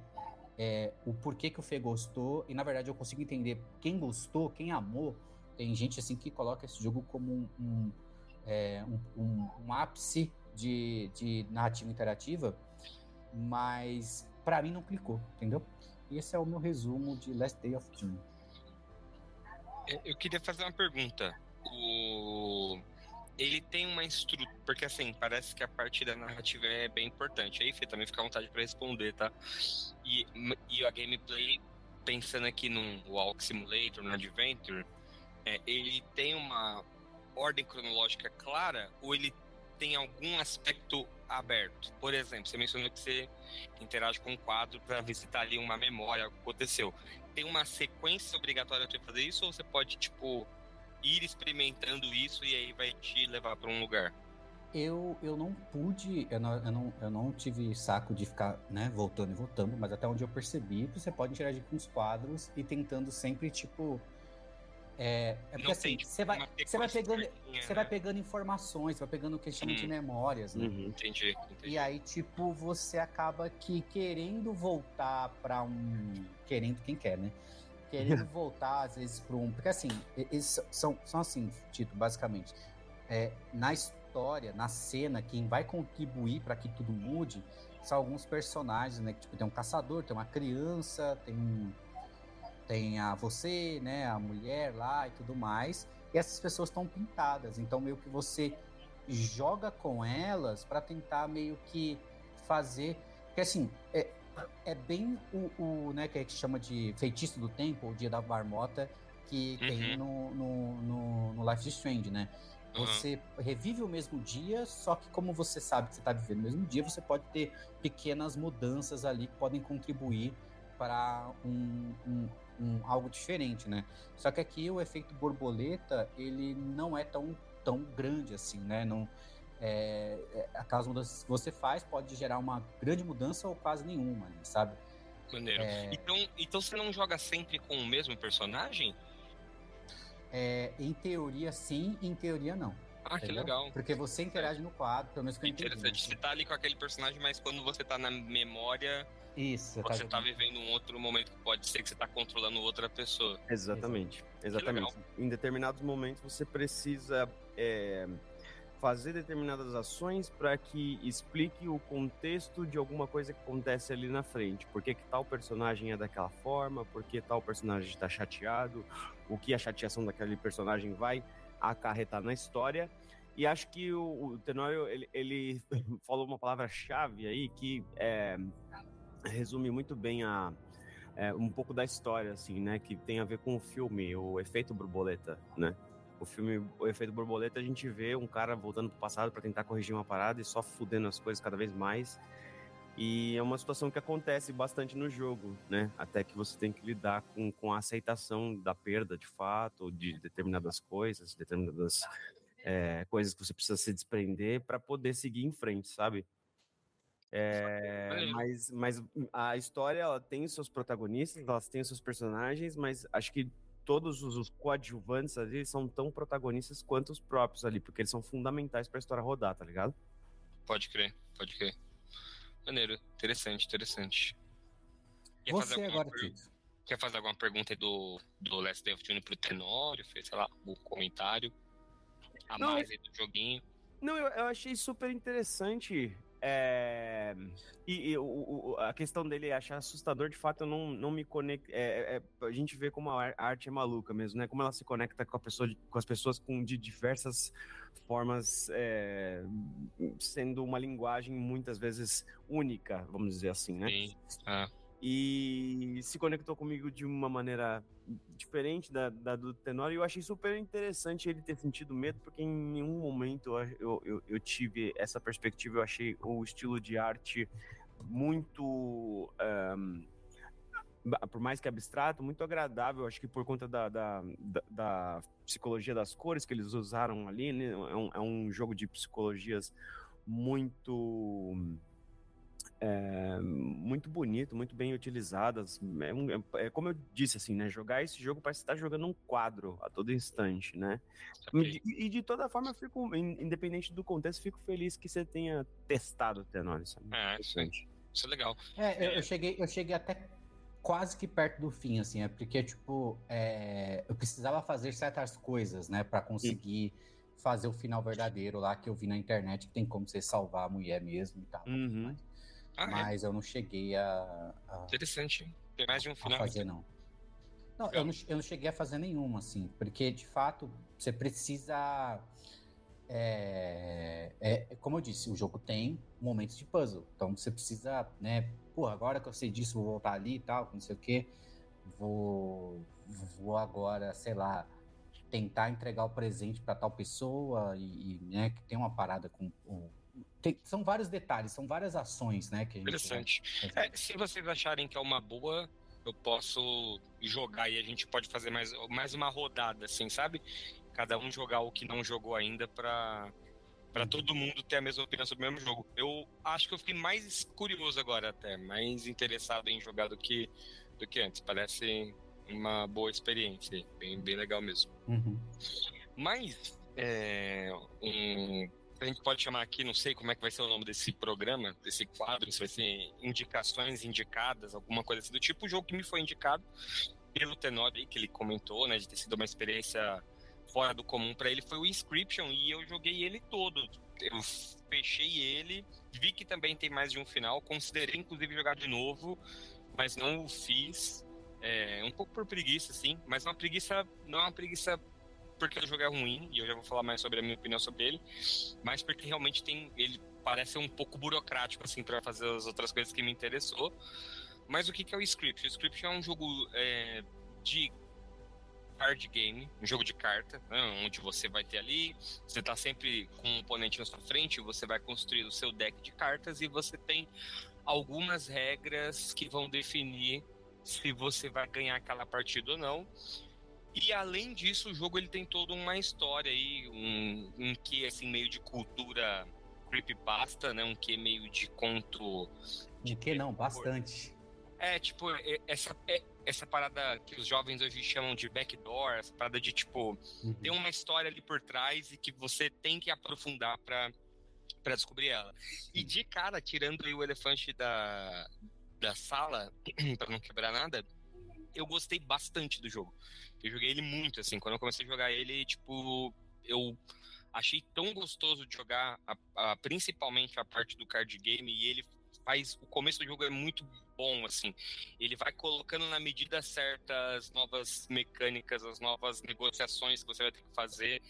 é, o porquê que o Fê gostou, e na verdade eu consigo entender quem gostou, quem amou. Tem gente assim que coloca esse jogo como um, um, é, um, um, ápice de, de narrativa interativa, mas para mim não clicou, entendeu? Esse é o meu resumo de Last Day of June. eu queria fazer uma pergunta. O... Ele tem uma estrutura. Porque assim, parece que a parte da narrativa é bem importante. Aí, Fê, também fica à vontade para responder, tá? E, e a gameplay, pensando aqui num Walk Simulator, no Adventure, é, ele tem uma ordem cronológica clara ou ele tem algum aspecto aberto? Por exemplo, você mencionou que você interage com um quadro para visitar ali uma memória, algo que aconteceu. Tem uma sequência obrigatória para fazer isso ou você pode, tipo, ir experimentando isso e aí vai te levar para um lugar? Eu, eu não pude, eu não, eu, não, eu não tive saco de ficar né, voltando e voltando, mas até onde eu percebi, você pode interagir com os quadros e tentando sempre, tipo. É, é porque Não assim, tipo, você vai, você vai pegando. certinha, Você né? vai pegando informações, vai pegando o que chama de Hum. memórias, né? Uhum. Entendi, entendi. E aí, tipo, você acaba que querendo voltar pra um. Querendo quem quer, né? Querendo voltar, às vezes, pra um. Porque assim, eles são, são assim, Tito, basicamente. É, na, his- história, na cena, quem vai contribuir para que tudo mude são alguns personagens, né? Tipo, tem um caçador, tem uma criança, tem tem a você, né, a mulher lá e tudo mais. E essas pessoas estão pintadas, então meio que você joga com elas para tentar meio que fazer, porque assim, é, é bem o, o né, que a gente chama de feitiço do tempo, o dia da marmota, que uhum. tem no, no, no, no Life is Strange, né? Você uhum. revive o mesmo dia, só que como você sabe que você está vivendo o mesmo dia, você pode ter pequenas mudanças ali que podem contribuir para um, um, um, algo diferente, né? Só que aqui o efeito borboleta ele não é tão, tão grande assim, né? Não, é, é, aquelas mudanças que você faz pode gerar uma grande mudança ou quase nenhuma, né, sabe? Maneiro. É... Então, então você não joga sempre com o mesmo personagem? É, em teoria sim, em teoria não. Ah, entendeu? que legal. Porque você interage no quadro, pelo menos que eu entendi. Interessante. Você tá ali com aquele personagem, mas quando você tá na memória, isso. Você tá, tá vivendo um outro momento que pode ser que você tá controlando outra pessoa. Exatamente. Exatamente. Em determinados momentos você precisa é, fazer determinadas ações para que explique o contexto de alguma coisa que acontece ali na frente. Por que, que tal personagem é daquela forma, por que tal personagem está chateado, o que a chateação daquele personagem vai acarretar na história. E acho que o, o Tenório, ele, ele falou uma palavra-chave aí que é, resume muito bem a, é, um pouco da história, assim, né? Que tem a ver com o filme, o efeito borboleta, né? O filme O Efeito Borboleta, a gente vê um cara voltando pro passado para tentar corrigir uma parada e só fudendo as coisas cada vez mais. E é uma situação que acontece bastante no jogo, né? Até que você tem que lidar com, com a aceitação da perda de fato, de determinadas coisas, determinadas é, coisas que você precisa se desprender para poder seguir em frente, sabe? É, mas, mas a história ela tem seus protagonistas, elas têm seus personagens, mas acho que todos os, coadjuvantes ali são tão protagonistas quanto os próprios ali, porque eles são fundamentais para a história rodar, tá ligado? Pode crer, pode crer. Maneiro, interessante, interessante. Quer Você fazer agora, per... Quer fazer alguma pergunta do, do Last Day of June pro Tenório? Fez, sei lá, o um comentário a Não, mais do joguinho. Não, eu, eu achei super interessante é, e, e o, o, a questão dele achar assustador, de fato, eu não, não me conecto. É, é, a gente vê como a arte é maluca mesmo, né? Como ela se conecta com, a pessoa, com as pessoas com, de diversas formas, é, sendo uma linguagem muitas vezes única, vamos dizer assim, né? Sim. Ah e se conectou comigo de uma maneira diferente da, da do Tenório. E eu achei super interessante ele ter sentido medo, porque em nenhum momento eu, eu, eu tive essa perspectiva. Eu achei o estilo de arte muito. Um, por mais que abstrato, muito agradável. Acho que por conta da, da, da, da psicologia das cores que eles usaram ali, né? é, um, é um jogo de psicologias muito é, muito bonito, muito bem utilizadas. É, um, é, é, como eu disse, assim, né? Jogar esse jogo parece estar jogando um quadro a todo instante, né? E, e, de toda forma, eu fico, independente do contexto, fico feliz que você tenha testado o Tenor. Isso é, isso, isso é legal. É, eu, eu, cheguei, eu cheguei até quase que perto do fim, assim, é porque, tipo, é, eu precisava fazer certas coisas, né, para conseguir. Sim fazer o final verdadeiro lá que eu vi na internet, que tem como você salvar a mulher mesmo e tal. Uhum. Ah, é? mas é? eu não cheguei a, a, Interessante. Tem mais de um final. fazer, então. não. Não eu, não, eu não cheguei a fazer nenhuma, assim, porque de fato você precisa. É, é, como eu disse, o jogo tem momentos de puzzle. Então você precisa, né? Pô, agora que eu sei disso, vou voltar ali e tal, não sei o quê. Vou, vou agora, sei lá, tentar entregar o presente para tal pessoa e, e, né, que tem uma parada com o tem, são vários detalhes, são várias ações, né? Que Interessante. É, se vocês acharem que é uma boa, eu posso jogar e a gente pode fazer mais, mais uma rodada, assim, sabe? Cada um jogar o que não jogou ainda para para todo mundo ter a mesma opinião sobre o mesmo jogo. Eu acho que eu fiquei mais curioso agora até, mais interessado em jogar do que do que antes. Parece uma boa experiência, bem, bem legal mesmo. Uhum. Mas é, um a gente pode chamar aqui, não sei como é que vai ser o nome desse programa, desse quadro, se vai ser indicações indicadas, alguma coisa assim do tipo. O jogo que me foi indicado pelo Tenor aí, que ele comentou, né, de ter sido uma experiência fora do comum para ele foi o Inscription e eu joguei ele todo. Eu fechei ele, vi que também tem mais de um final, considerei inclusive jogar de novo, mas não o fiz. É, um pouco por preguiça, sim, mas uma preguiça, não é uma preguiça porque o jogo é ruim, e eu já vou falar mais sobre a minha opinião sobre ele, mas porque realmente tem. Ele parece um pouco burocrático, assim, para fazer as outras coisas que me interessou. Mas o que, que é o Script? O Script é um jogo é, de card game, um jogo de carta, né, onde você vai ter ali, você está sempre com um oponente na sua frente, você vai construir o seu deck de cartas e você tem algumas regras que vão definir se você vai ganhar aquela partida ou não. E além disso, o jogo ele tem toda uma história aí, um, um que assim meio de cultura creepypasta, né? Um que meio de conto. De que não, bastante. É, tipo, essa, é, essa parada que os jovens hoje chamam de backdoor, essa parada de, tipo, uhum. tem uma história ali por trás e que você tem que aprofundar para para descobrir ela. E de cara, tirando o elefante da, da sala, para não quebrar nada, eu gostei bastante do jogo. Eu joguei ele muito, assim, quando eu comecei a jogar ele, tipo, eu achei tão gostoso de jogar, a, a, principalmente a parte do card game, e ele faz. O começo do jogo é muito bom, assim. Ele vai colocando na medida certa as novas mecânicas, as novas negociações que você vai ter que fazer.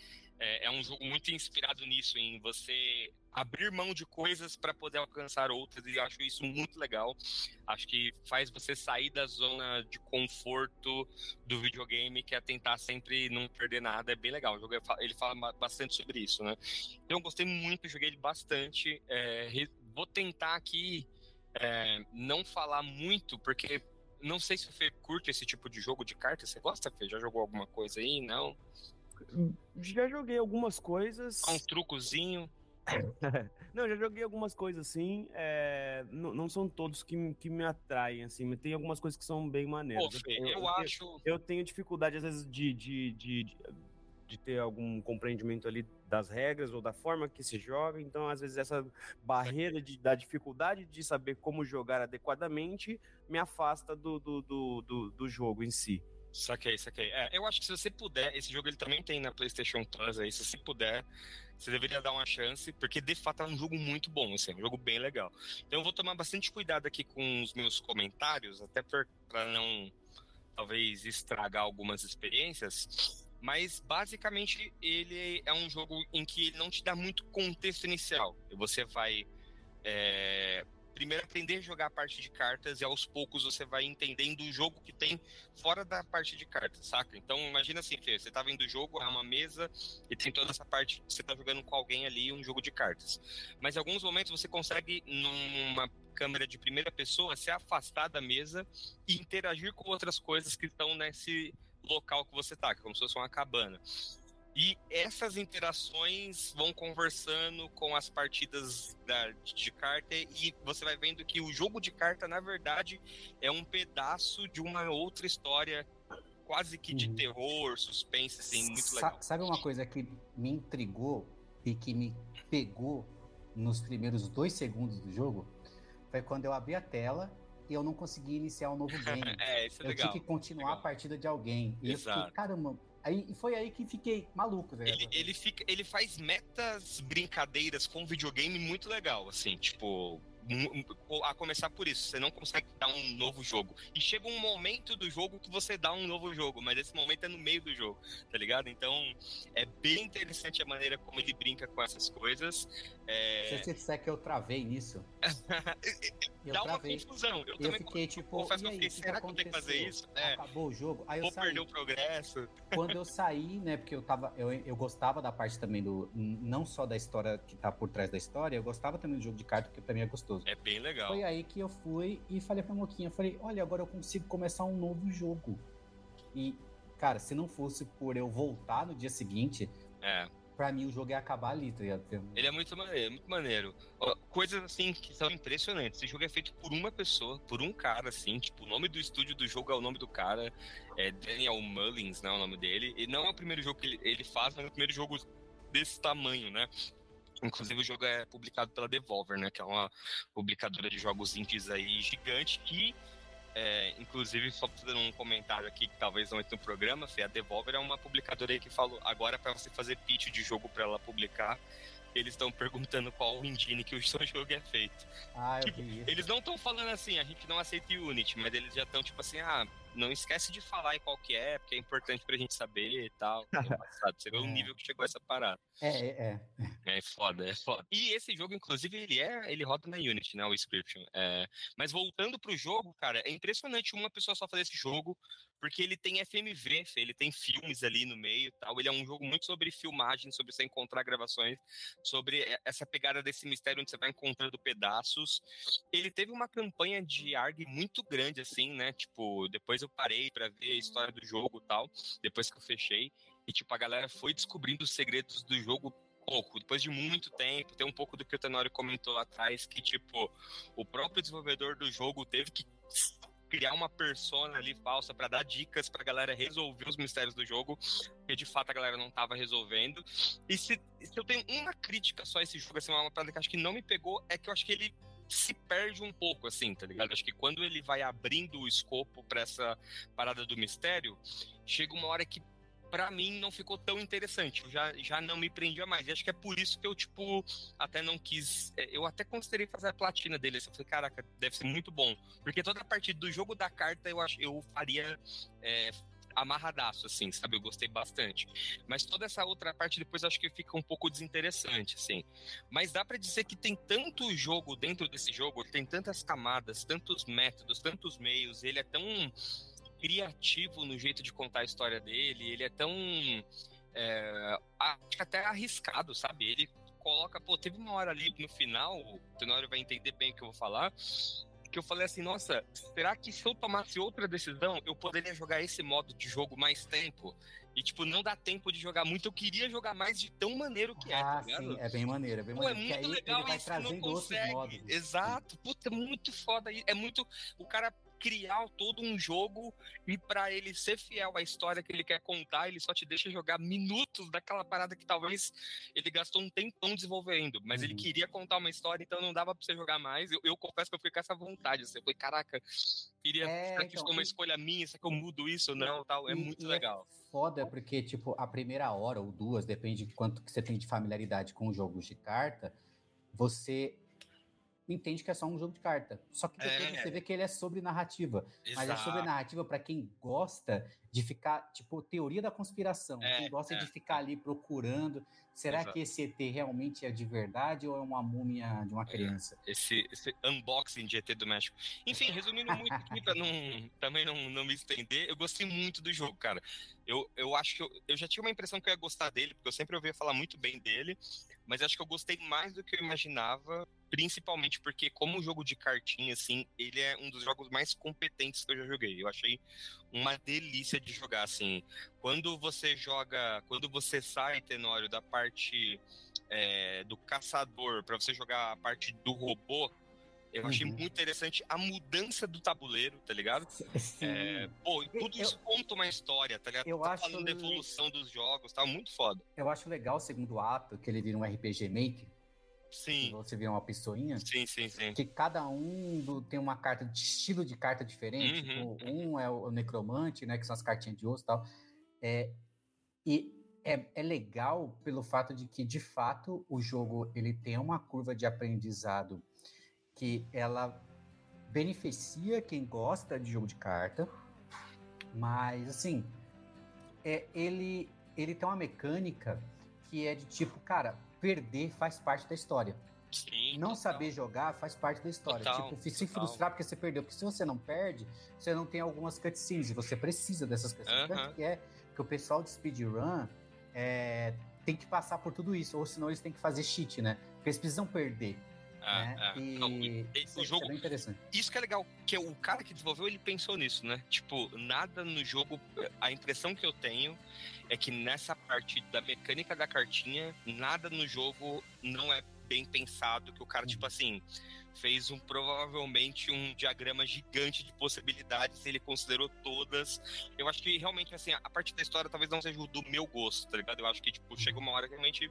É, é um jogo muito inspirado nisso, em você abrir mão de coisas para poder alcançar outras, e eu acho isso muito legal. Acho que faz você sair da zona de conforto do videogame, que é tentar sempre não perder nada. É bem legal. O jogo ele fala bastante sobre isso, né? Então eu gostei muito, joguei ele bastante. É, vou tentar aqui é, não falar muito, porque não sei se o Fê curte esse tipo de jogo de cartas. Você gosta, Fê? Já jogou alguma coisa aí? Não? Já joguei algumas coisas. Um trucozinho. não, já joguei algumas coisas assim. É, não, não, são todos que, que me atraem, assim, mas tem algumas coisas que são bem maneiras. Pô, Fê, eu, eu, eu, acho. Eu, eu, tenho dificuldade, às vezes, de, de, de, de, de ter algum compreendimento ali das regras ou da forma que se joga. Então, às vezes, essa barreira de, da dificuldade de saber como jogar adequadamente me afasta do, do, do, do, do jogo em si. Saquei, saquei. É, eu acho que se você puder, esse jogo ele também tem na PlayStation Plus aí, se você puder, você deveria dar uma chance, porque de fato é um jogo muito bom, assim, é um jogo bem legal. Então eu vou tomar bastante cuidado aqui com os meus comentários, até para não talvez estragar algumas experiências. Mas basicamente ele é um jogo em que ele não te dá muito contexto inicial. Você vai é, primeiro aprender a jogar a parte de cartas e aos poucos você vai entendendo o jogo que tem fora da parte de cartas, saca? Então imagina assim, Fê, você tá vendo o jogo, é uma mesa e tem toda essa parte que você tá jogando com alguém ali, um jogo de cartas. Mas em alguns momentos você consegue, numa câmera de primeira pessoa, se afastar da mesa e interagir com outras coisas que estão nesse local que você tá, que é como se fosse uma cabana. E essas interações vão conversando com as partidas da, de carta e você vai vendo que o jogo de carta, na verdade, é um pedaço de uma outra história quase que de uhum. terror, suspense, assim, muito legal. Sabe uma coisa que me intrigou e que me pegou nos primeiros dois segundos do jogo? Foi quando eu abri a tela e eu não consegui iniciar um novo game. é, isso é eu legal. tinha que continuar legal. a partida de alguém. E Exato. eu fiquei, caramba, Aí foi aí que fiquei maluco, velho. Ele, ele, fica, ele faz metas brincadeiras com videogame muito legal, assim, tipo, a começar por isso, você não consegue dar um novo jogo. E chega um momento do jogo que você dá um novo jogo, mas esse momento é no meio do jogo, tá ligado? Então é bem interessante a maneira como ele brinca com essas coisas. É... Se você disser que eu travei nisso. Dá travei. uma confusão. Eu, eu também fiquei tipo. Confesso que eu fiquei, será que eu tenho que fazer isso? É. Acabou o jogo. Aí Vou eu saí. perder o progresso. Quando eu saí, né? Porque eu tava. Eu, eu gostava da parte também do. Não só da história que tá por trás da história, eu gostava também do jogo de carta, porque pra mim é gostoso. É bem legal. Foi aí que eu fui e falei pra Moquinha, falei, olha, agora eu consigo começar um novo jogo. E, cara, se não fosse por eu voltar no dia seguinte, é. Pra mim o jogo ia acabar ali, tá ligado? Ele é muito maneiro, muito maneiro. Coisas assim que são impressionantes. Esse jogo é feito por uma pessoa, por um cara, assim, tipo, o nome do estúdio do jogo é o nome do cara, é Daniel Mullins, né, o nome dele. E não é o primeiro jogo que ele, ele faz, mas é o primeiro jogo desse tamanho, né? Inclusive o jogo é publicado pela Devolver, né? Que é uma publicadora de jogos indies aí gigante que É, inclusive, só fazendo um comentário aqui que talvez não entre no programa, Fê, a Devolver é uma publicadora aí que falou agora para você fazer pitch de jogo para ela publicar, eles estão perguntando qual o engine que o seu jogo é feito. Ah, eu Tipo, vi isso. Eles não estão falando assim, a gente não aceita Unity, mas eles já estão tipo assim, ah, não esquece de falar aí qual que é, porque é importante pra gente saber e tal. Você vê o É. nível que chegou essa parada. É, é, é. É foda, é foda. E esse jogo, inclusive, ele é. Ele roda na Unity, né? O Scription. É, mas voltando pro jogo, cara, é impressionante uma pessoa só fazer esse jogo, porque ele tem FMV, ele tem filmes ali no meio e tal. Ele é um jogo muito sobre filmagem, sobre você encontrar gravações, sobre essa pegada desse mistério onde você vai encontrando pedaços. Ele teve uma campanha de ARG muito grande, assim, né? Tipo, depois eu parei pra ver a história do jogo e tal, depois que eu fechei. E, tipo, a galera foi descobrindo os segredos do jogo pouco, depois de muito tempo, tem um pouco do que o Tenório comentou lá atrás, que, tipo, o próprio desenvolvedor do jogo teve que criar uma persona ali falsa para dar dicas pra galera resolver os mistérios do jogo, que de fato a galera não tava resolvendo. E se, se eu tenho uma crítica só a esse jogo, assim, uma parada que acho que não me pegou, é que eu acho que ele se perde um pouco, assim, tá ligado? Acho que quando ele vai abrindo o escopo pra essa parada do mistério, chega uma hora que pra mim não ficou tão interessante. Eu já, já não me prendia mais. E acho que é por isso que eu, tipo, até não quis. é, Eu até considerei fazer a platina dele. assim, Eu falei, caraca, deve ser muito bom. Porque toda a parte do jogo da carta eu, acho, eu faria. é, amarradaço, assim, sabe? Eu gostei bastante. Mas toda essa outra parte depois acho que fica um pouco desinteressante, assim. Mas dá pra dizer que tem tanto jogo dentro desse jogo, tem tantas camadas, tantos métodos, tantos meios, ele é tão criativo no jeito de contar a história dele, ele é tão. é, acho que até arriscado, sabe? Ele coloca, pô, teve uma hora ali no final, o Tenório vai entender bem o que eu vou falar, que eu falei assim, nossa, será que se eu tomasse outra decisão, eu poderia jogar esse modo de jogo mais tempo? E, tipo, não dá tempo de jogar muito, eu queria jogar mais de tão maneiro que é, tá ah, ligado? sim, é bem maneiro, é bem Pô, é maneiro. porque muito aí legal ele vai isso, não trazendo outros consegue. Exato, puta, é muito foda. É muito. O cara criar todo um jogo e pra ele ser fiel à história que ele quer contar, ele só te deixa jogar minutos daquela parada que talvez ele gastou um tempão desenvolvendo, mas ele Uhum. queria contar uma história, então não dava pra você jogar mais. Eu, eu confesso que eu fiquei com essa vontade. Assim, eu falei, caraca, queria. É, será que isso então, foi uma e- escolha minha? Será que eu mudo isso ou não? Tal? É E- muito e legal. foda porque, tipo, a primeira hora ou duas, depende de quanto que você tem de familiaridade com jogos de carta, você entende que é só um jogo de carta. Só que depois É. você vê que ele é sobre narrativa. Mas é sobre Exato. narrativa para quem gosta de ficar, tipo, teoria da conspiração. É, quem gosta é, de ficar ali procurando. Será Exato. que esse ET realmente é de verdade ou é uma múmia de uma criança? esse, esse unboxing de ET do México. Enfim, resumindo muito aqui, pra não, também não, não me estender, eu gostei muito do jogo, cara. Eu, eu acho que eu, eu já tinha uma impressão que eu ia gostar dele, porque eu sempre ouvia falar muito bem dele, mas acho que eu gostei mais do que eu imaginava, principalmente porque, como jogo de cartinha, assim, ele é um dos jogos mais competentes que eu já joguei. Eu achei uma delícia de jogar, assim. Quando você joga, quando você sai, Tenório, da parte é, do caçador para você jogar a parte do robô, eu achei Uhum. muito interessante a mudança do tabuleiro, tá ligado? Sim. É, pô, tudo Eu- isso conta uma história, tá ligado? eu tá acho falando da evolução dos jogos, tá muito foda. Eu acho legal o segundo ato, que ele vira um RPG Maker. Que Sim, Você vira uma pessoinha. sim, sim, sim. que cada um do- tem uma carta de estilo de carta diferente. Uhum, Tipo, um é o necromante, né? Que são as cartinhas de osso e tal. É, e é, é legal pelo fato de que, de fato, o jogo ele tem uma curva de aprendizado que ela beneficia quem gosta de jogo de carta, mas assim, é, ele, ele tem uma mecânica que é de tipo, cara, perder faz parte da história Sim, não total. saber jogar faz parte da história. Total, tipo, se total. frustrar porque você perdeu. Porque se você não perde, você não tem algumas cutscenes. E você precisa dessas cutscenes. Tanto que é que o pessoal de speedrun é, tem que passar por tudo isso. Ou senão eles têm que fazer cheat, né? Porque eles precisam perder. Ah, né? ah. E Não, isso o é jogo, bem interessante. isso que é legal, que o cara que desenvolveu, ele pensou nisso, né? Tipo, nada no jogo, a impressão que eu tenho é que nessa parte da mecânica da cartinha, nada no jogo não é bem pensado, que o cara, tipo assim, fez um provavelmente um diagrama gigante de possibilidades, ele considerou todas. Eu acho que realmente, assim, a parte da história talvez não seja do meu gosto, tá ligado? Eu acho que, tipo, chega uma hora que realmente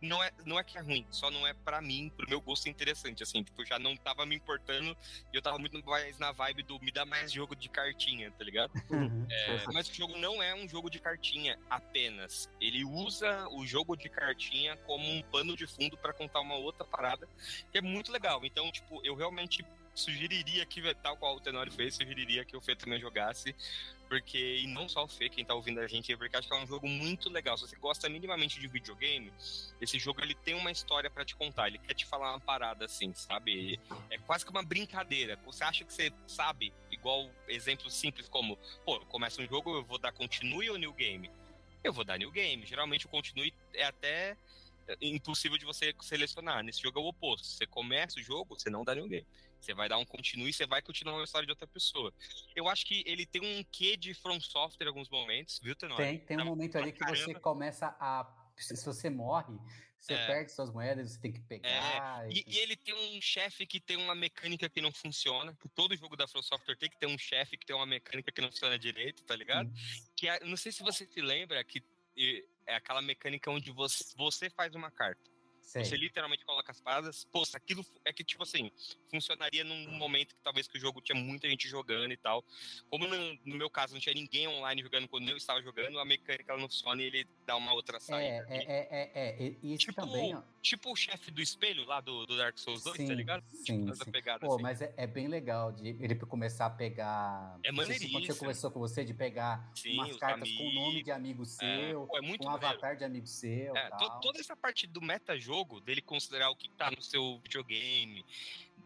não é, não é que é ruim, só não é pra mim, pro meu gosto interessante, assim, tipo, já não tava me importando e eu tava muito mais na vibe do me dá mais jogo de cartinha, tá ligado? Uhum. É, mas o jogo não é um jogo de cartinha apenas. Ele usa o jogo de cartinha como um pano de fundo pra contar uma outra parada, que é muito legal. Então, tipo, eu realmente sugeriria que, tal qual o Tenório fez, sugeriria que o Fê também jogasse, porque, e não só o Fê, quem tá ouvindo a gente, porque acho que é um jogo muito legal. Se você gosta minimamente de videogame, esse jogo ele tem uma história pra te contar, ele quer te falar uma parada assim, sabe? É quase que uma brincadeira. Você acha que você sabe, igual exemplos simples como, pô, começa um jogo, eu vou dar continue ou new game? Eu vou dar new game. Geralmente o continue é até impossível de você selecionar. Nesse jogo é o oposto. Você começa o jogo, você não dá new game. Você vai dar um continue e você vai continuar uma história de outra pessoa. Eu acho que ele tem um quê de From Software em alguns momentos, viu, Tenor? Tem, tem um momento ali que você começa a. Se você morre, você É. perde suas moedas, você tem que pegar. E, e ele tem um chefe que tem uma mecânica que não funciona. Que todo jogo da From Software tem que ter um chefe que tem uma mecânica que não funciona direito, tá ligado? Que é, não sei se você se lembra que é aquela mecânica onde você, você faz uma carta. Sei. Você literalmente coloca as paradas. Se aquilo é que, tipo assim, funcionaria num momento que talvez que o jogo tinha muita gente jogando e tal. Como no, no meu caso não tinha ninguém online jogando quando eu estava jogando, a mecânica não funciona e ele dá uma outra É, saída. é, é, é, é. E isso Tipo, também. ó, Tipo o chefe do espelho lá do, do Dark Souls 2, tá Sim, ligado? sim, tipo, sim. pegada Pô, assim. mas é, é bem legal de ele começar a pegar. É se Quando você maneiríssimo. conversou com você, de pegar Sim, umas cartas com o nome amigos, de amigo É, seu, pô, é muito com um avatar de amigo seu. É, tal. toda essa parte do metajogo, dele considerar o que tá no seu videogame,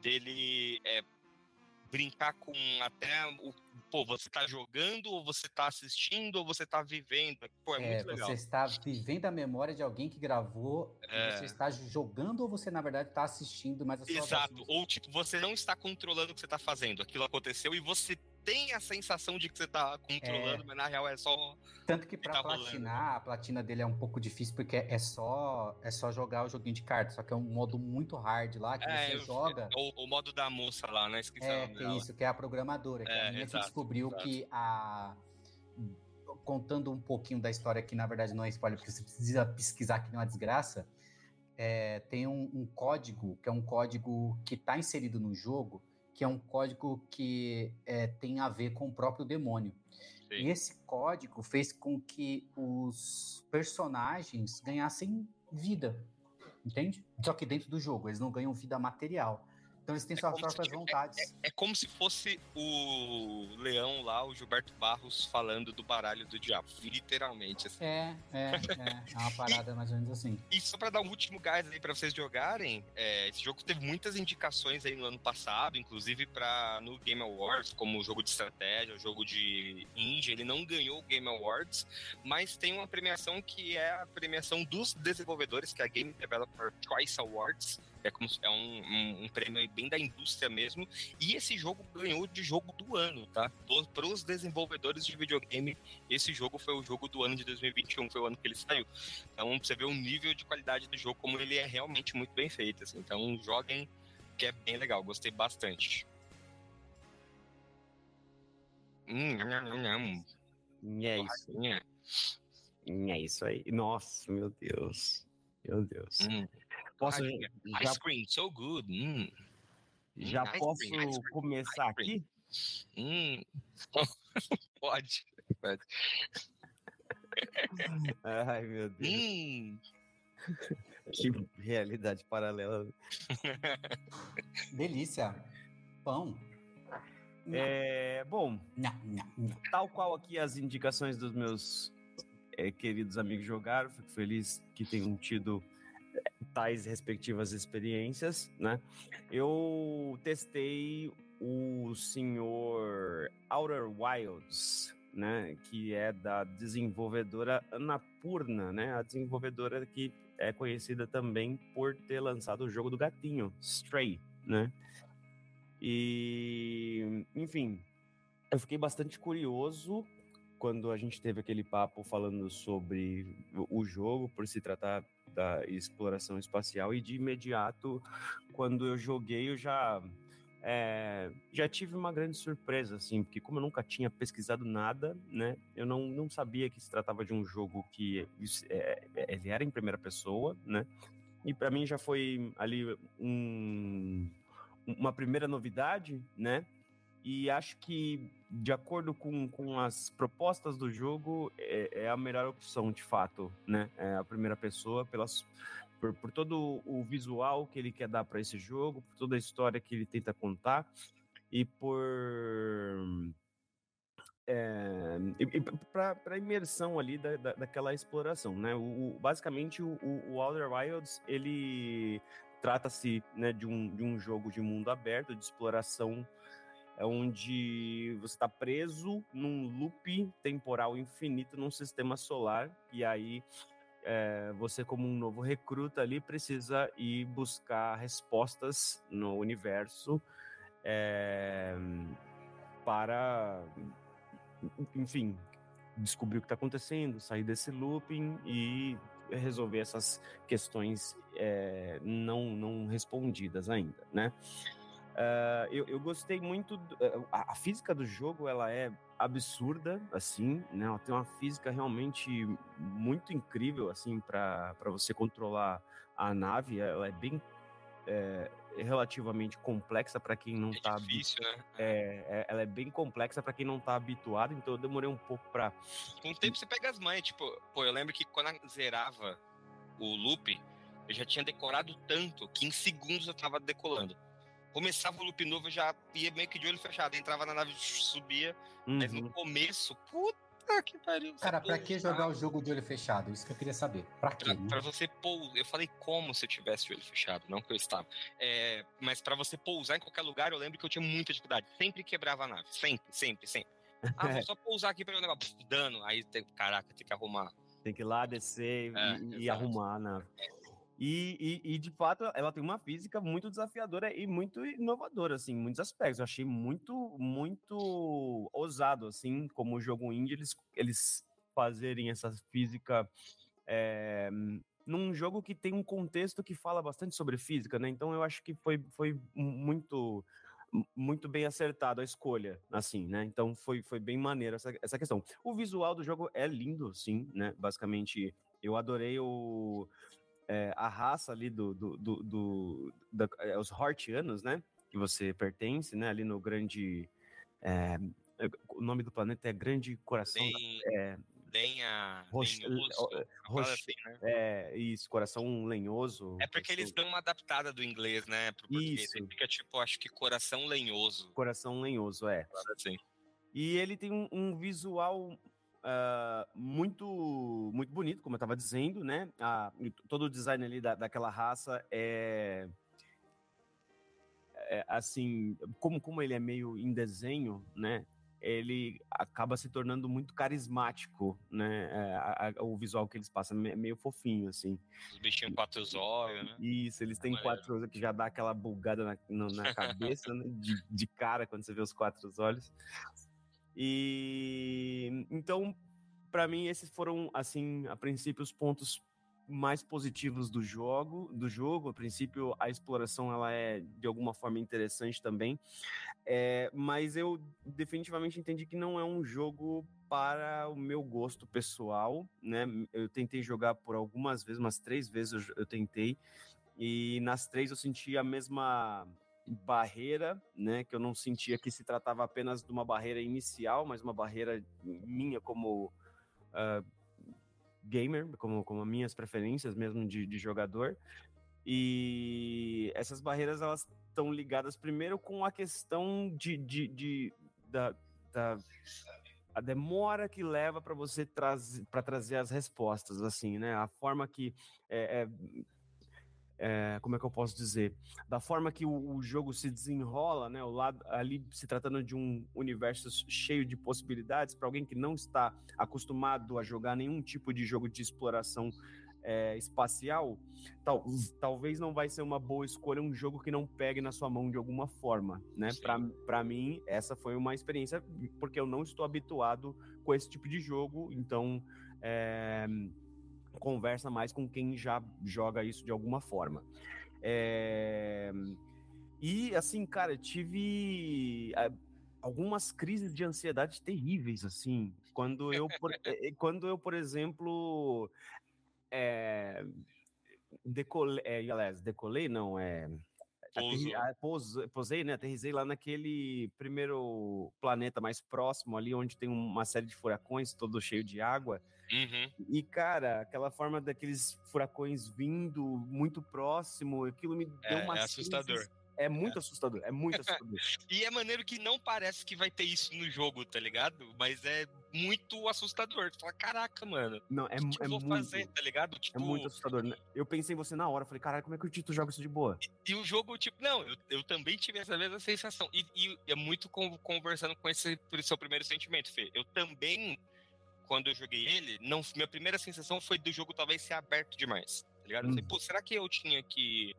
dele é, brincar com até o. Pô, você tá jogando, ou você tá assistindo, ou você tá vivendo. Pô, é, É, muito legal. você está vivendo a memória de alguém que gravou, É. você está jogando ou você, na verdade, está assistindo, mas a Exato. Ou, tipo, você não está controlando o que você tá fazendo. Aquilo aconteceu e você tem a sensação de que você tá controlando, mas na real é só. Tanto que pra tá rolando, platinar, a platina dele é um pouco difícil, porque é só, é só jogar o joguinho de cartas, só que é um modo muito hard lá, que É, você eu- joga. O, o modo da moça lá, né? Esqueci É, que dela. isso, que é a programadora, que é, É, a menina que exato, descobriu exato. que a. Contando um pouquinho da história que, na verdade, não é spoiler, porque você precisa pesquisar que não é uma desgraça. é, tem um, um código, que é um código que está inserido no jogo, que é um código que é, tem a ver com o próprio demônio. Sim. E esse código fez com que os personagens ganhassem vida, entende? Só que dentro do jogo, eles não ganham vida material. Então eles têm É suas como se próprias tivesse- vontades. É como se fosse o leão lá, o Gilberto Barros, falando do baralho do diabo. Literalmente, assim. É, é, é. É uma parada mais ou menos assim. E só pra dar um último gás aí pra vocês jogarem, é, esse jogo teve muitas indicações aí no ano passado, inclusive para no Game Awards, como jogo de estratégia, jogo de indie. Ele não ganhou o Game Awards, mas tem uma premiação que é a premiação dos desenvolvedores, que é a Game Developer Choice Awards. É, como, se- é um, um- um prêmio bem da indústria mesmo. E esse jogo ganhou de jogo do ano, tá? Para os desenvolvedores de videogame, esse jogo foi o jogo do ano de 2021, foi o ano que ele saiu. Então você vê o nível de qualidade do jogo, como ele é realmente muito bem feito. assim. Então joguem, que é bem legal, gostei bastante. Hum, nham, nham, E é isso. é isso aí. Nossa, meu Deus. Meu Deus. Hum. Posso, Ai, já, Ice cream, so good. Hum. já Hum, ice posso cream, cream, começar aqui? Hum. Pode. Pode. Ai, meu Deus. Hum. Que realidade paralela. Delícia. Pão. É, bom, Nha, nha, nha. tal qual aqui as indicações dos meus eh, queridos amigos jogaram, fico feliz que tenham tido tais respectivas experiências, né? Eu testei o senhor Outer Wilds, né? Que é da desenvolvedora Annapurna, né? A desenvolvedora que é conhecida também por ter lançado o jogo do gatinho, Stray, né? E, enfim, eu fiquei bastante curioso quando a gente teve aquele papo falando sobre o jogo, por se tratar da exploração espacial, e de imediato, quando eu joguei, eu já É, já tive uma grande surpresa, assim, porque como eu nunca tinha pesquisado nada, né, eu não, não sabia que se tratava de um jogo que é, ele era em primeira pessoa, né, e para mim já foi ali um, uma primeira novidade, né, e acho que, de acordo com, com as propostas do jogo, é, é a melhor opção, de fato, né, é a primeira pessoa, pelas, por, por todo o visual que ele quer dar para esse jogo, por toda a história que ele tenta contar e por é, para imersão ali da, da, daquela exploração, né? O, o basicamente o, o, Outer Wilds ele trata-se né, de, um, de um jogo de mundo aberto, de exploração, onde você está preso num loop temporal infinito num sistema solar e aí é, você, como um novo recruta ali, precisa ir buscar respostas no universo é, para, enfim, descobrir o que está acontecendo, sair desse looping e resolver essas questões é, não, não respondidas ainda, né? Uh, eu, eu, gostei muito. Do, a, a, física do jogo ela é absurda, assim, né? Ela tem uma física realmente muito incrível, assim, para você controlar a nave. Ela é bem é, relativamente complexa para quem não é tá difícil, né? É, é, ela é bem complexa para quem não tá habituado, então eu demorei um pouco para Com o tempo você pega as manhas, tipo, pô, eu lembro que quando zerava o loop, eu já tinha decorado tanto que em segundos eu tava decolando começava o loop novo, eu já ia meio que de olho fechado. Entrava na nave, subia. Uhum. Mas no uhum. começo, puta que pariu. Cara, pra que jogar o jogo de olho fechado? Isso que eu queria saber. Pra quê? Pra, né? pra você pousar. Eu falei como se eu tivesse de olho fechado, não que eu estava. É, mas para você pousar em qualquer lugar, eu lembro que eu tinha muita dificuldade. Sempre quebrava a nave. Sempre, sempre, sempre. Ah, vou só pousar aqui pra ver o negócio. Dano. Aí, tem, caraca, tem que arrumar. Tem que ir lá, descer é, e, e arrumar a nave. É. E, e, e, de fato, ela tem uma física muito desafiadora e muito inovadora, assim, em muitos aspectos. Eu achei muito, muito ousado, assim, como o jogo indie, eles, eles fazerem essa física é, num jogo que tem um contexto que fala bastante sobre física, né? Então eu acho que foi, foi muito muito bem acertado a escolha, assim, né? Então foi, foi bem maneiro essa, essa questão. O visual do jogo é lindo, sim, né? Basicamente, eu adorei o é, a raça ali do, do, do, do da, é, os Hortianos, né? Que você pertence, né? Ali no grande. É, o nome do planeta é Grande Coração. Bem, é, lenha, roxo, lenhoso, roxo, assim, né? É, isso, coração lenhoso. É porque eles dão uma adaptada do inglês, né? Pro português. Isso. Fica tipo, acho que coração lenhoso. Coração lenhoso, é. Assim. E ele tem um, um visual Uh, muito muito bonito, como eu estava dizendo, né? A, todo o design ali da, daquela raça é, é, assim, como, como ele é meio em desenho, né? Ele acaba se tornando muito carismático, né? É, a, a, o visual que eles passam é meio fofinho, assim. Os bichinhos quatro olhos, né? Isso, eles têm quatro olhos que já dá aquela bugada na, na, na cabeça, né? De, de cara quando você vê os quatro olhos. E então, para mim, esses foram, assim, a princípio, os pontos mais positivos do jogo, do jogo. A princípio, a exploração ela é de alguma forma interessante também, é, mas eu definitivamente entendi que não é um jogo para o meu gosto pessoal, né? Eu tentei jogar por algumas vezes, umas três vezes eu, eu tentei, e nas três eu senti a mesma barreira, né, que eu não sentia que se tratava apenas de uma barreira inicial, mas uma barreira minha como uh, gamer, como, como minhas preferências mesmo de, de jogador. E essas barreiras elas estão ligadas primeiro com a questão de, de, de da, da a demora que leva para você trazer para trazer as respostas assim né a forma que é, é, é, como é que eu posso dizer, da forma que o, o, jogo se desenrola, né, o lado ali se tratando de um universo cheio de possibilidades para alguém que não está acostumado a jogar nenhum tipo de jogo de exploração é, espacial, tal, talvez não vai ser uma boa escolha um jogo que não pegue na sua mão de alguma forma, né? Para mim, essa foi uma experiência porque eu não estou habituado com esse tipo de jogo, então é, conversa mais com quem já joga isso de alguma forma. É... E assim, cara, eu tive ah, algumas crises de ansiedade terríveis, assim, quando eu, por, eh, quando eu, por exemplo, é, decolei, é, aliás, decolei, não, é, aterri, ah, pose, posei, né, aterrisei lá naquele primeiro planeta mais próximo ali, onde tem uma série de furacões, todo cheio de água, Uhum. e, cara, aquela forma daqueles furacões vindo muito próximo, aquilo me deu É, uma é assustador. É muito assustador, é muito assustador. E é maneiro que não parece que vai ter isso no jogo, tá ligado? Mas é muito assustador. Tu fala, caraca, mano. Não, é, que, que é eu vou muito, fazer, tá ligado? é Tipo, muito assustador. né? Eu pensei em você na hora, falei, caralho, como é que o Tito joga isso de boa? E o jogo, tipo, não, eu, eu também tive essa mesma sensação. E, e é muito con- conversando com esse por seu primeiro sentimento, Fê. Eu também, quando eu joguei ele, não, minha primeira sensação foi do jogo talvez ser aberto demais. Tá ligado? Eu falei, Hum. pô, será que eu tinha que.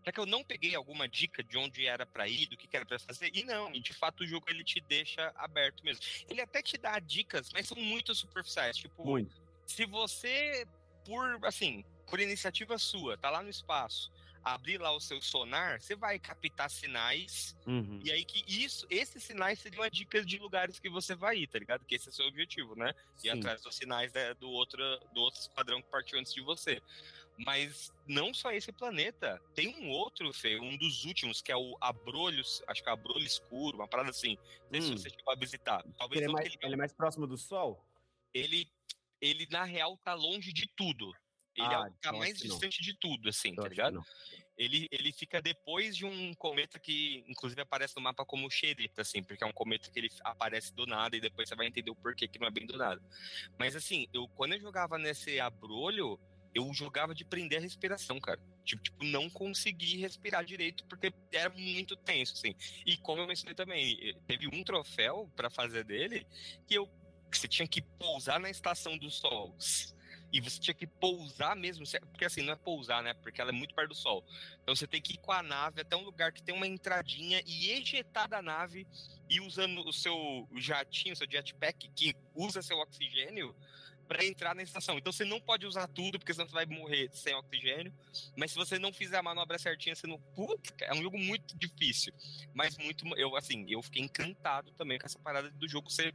Será que eu não peguei alguma dica de onde era pra ir, do que, que era pra fazer? E não, e de fato o jogo ele te deixa aberto mesmo. Ele até te dá dicas, mas são muito superficiais. Tipo, Muito. se você, por assim, por iniciativa sua, tá lá no espaço, abrir lá o seu sonar, você vai captar sinais, Uhum. e aí que isso, esses sinais seriam as dicas de lugares que você vai ir, tá ligado? Que esse é o seu objetivo, né? Ir Sim. atrás dos sinais da- do, outro, do outro esquadrão que partiu antes de você. Mas não só esse planeta, tem um outro, Fê, um dos últimos, que é o Abrolho, acho que é Abrolho Escuro, uma parada assim. Não sei Hum. se você chegou a visitar. Talvez Ele é, mais, porque ele é mais próximo do Sol? ele, ele na real tá longe de tudo. Ele Ah, é o que tá então mais não. distante de tudo, assim, Eu tá acho que ligado? Ele, ele fica depois de um cometa que, inclusive, aparece no mapa como xereta, assim, porque é um cometa que ele aparece do nada e depois você vai entender o porquê que não é bem do nada. Mas, assim, eu quando eu jogava nesse abrolho, eu jogava de prender a respiração, cara. Tipo, tipo, não consegui respirar direito porque era muito tenso, assim. E como eu mencionei também, teve um troféu pra fazer dele que eu que você tinha que pousar na estação do sol. E você tinha que pousar mesmo, porque assim, não é pousar, né? Porque ela é muito perto do sol. Então você tem que ir com a nave até um lugar que tem uma entradinha e ejetar da nave e usando o seu jatinho, seu jetpack, que usa seu oxigênio, para entrar na estação. Então você não pode usar tudo, porque senão você vai morrer sem oxigênio. Mas se você não fizer a manobra certinha, você não. Putz, é um jogo muito difícil. Mas muito. Eu, assim, eu fiquei encantado também com essa parada do jogo ser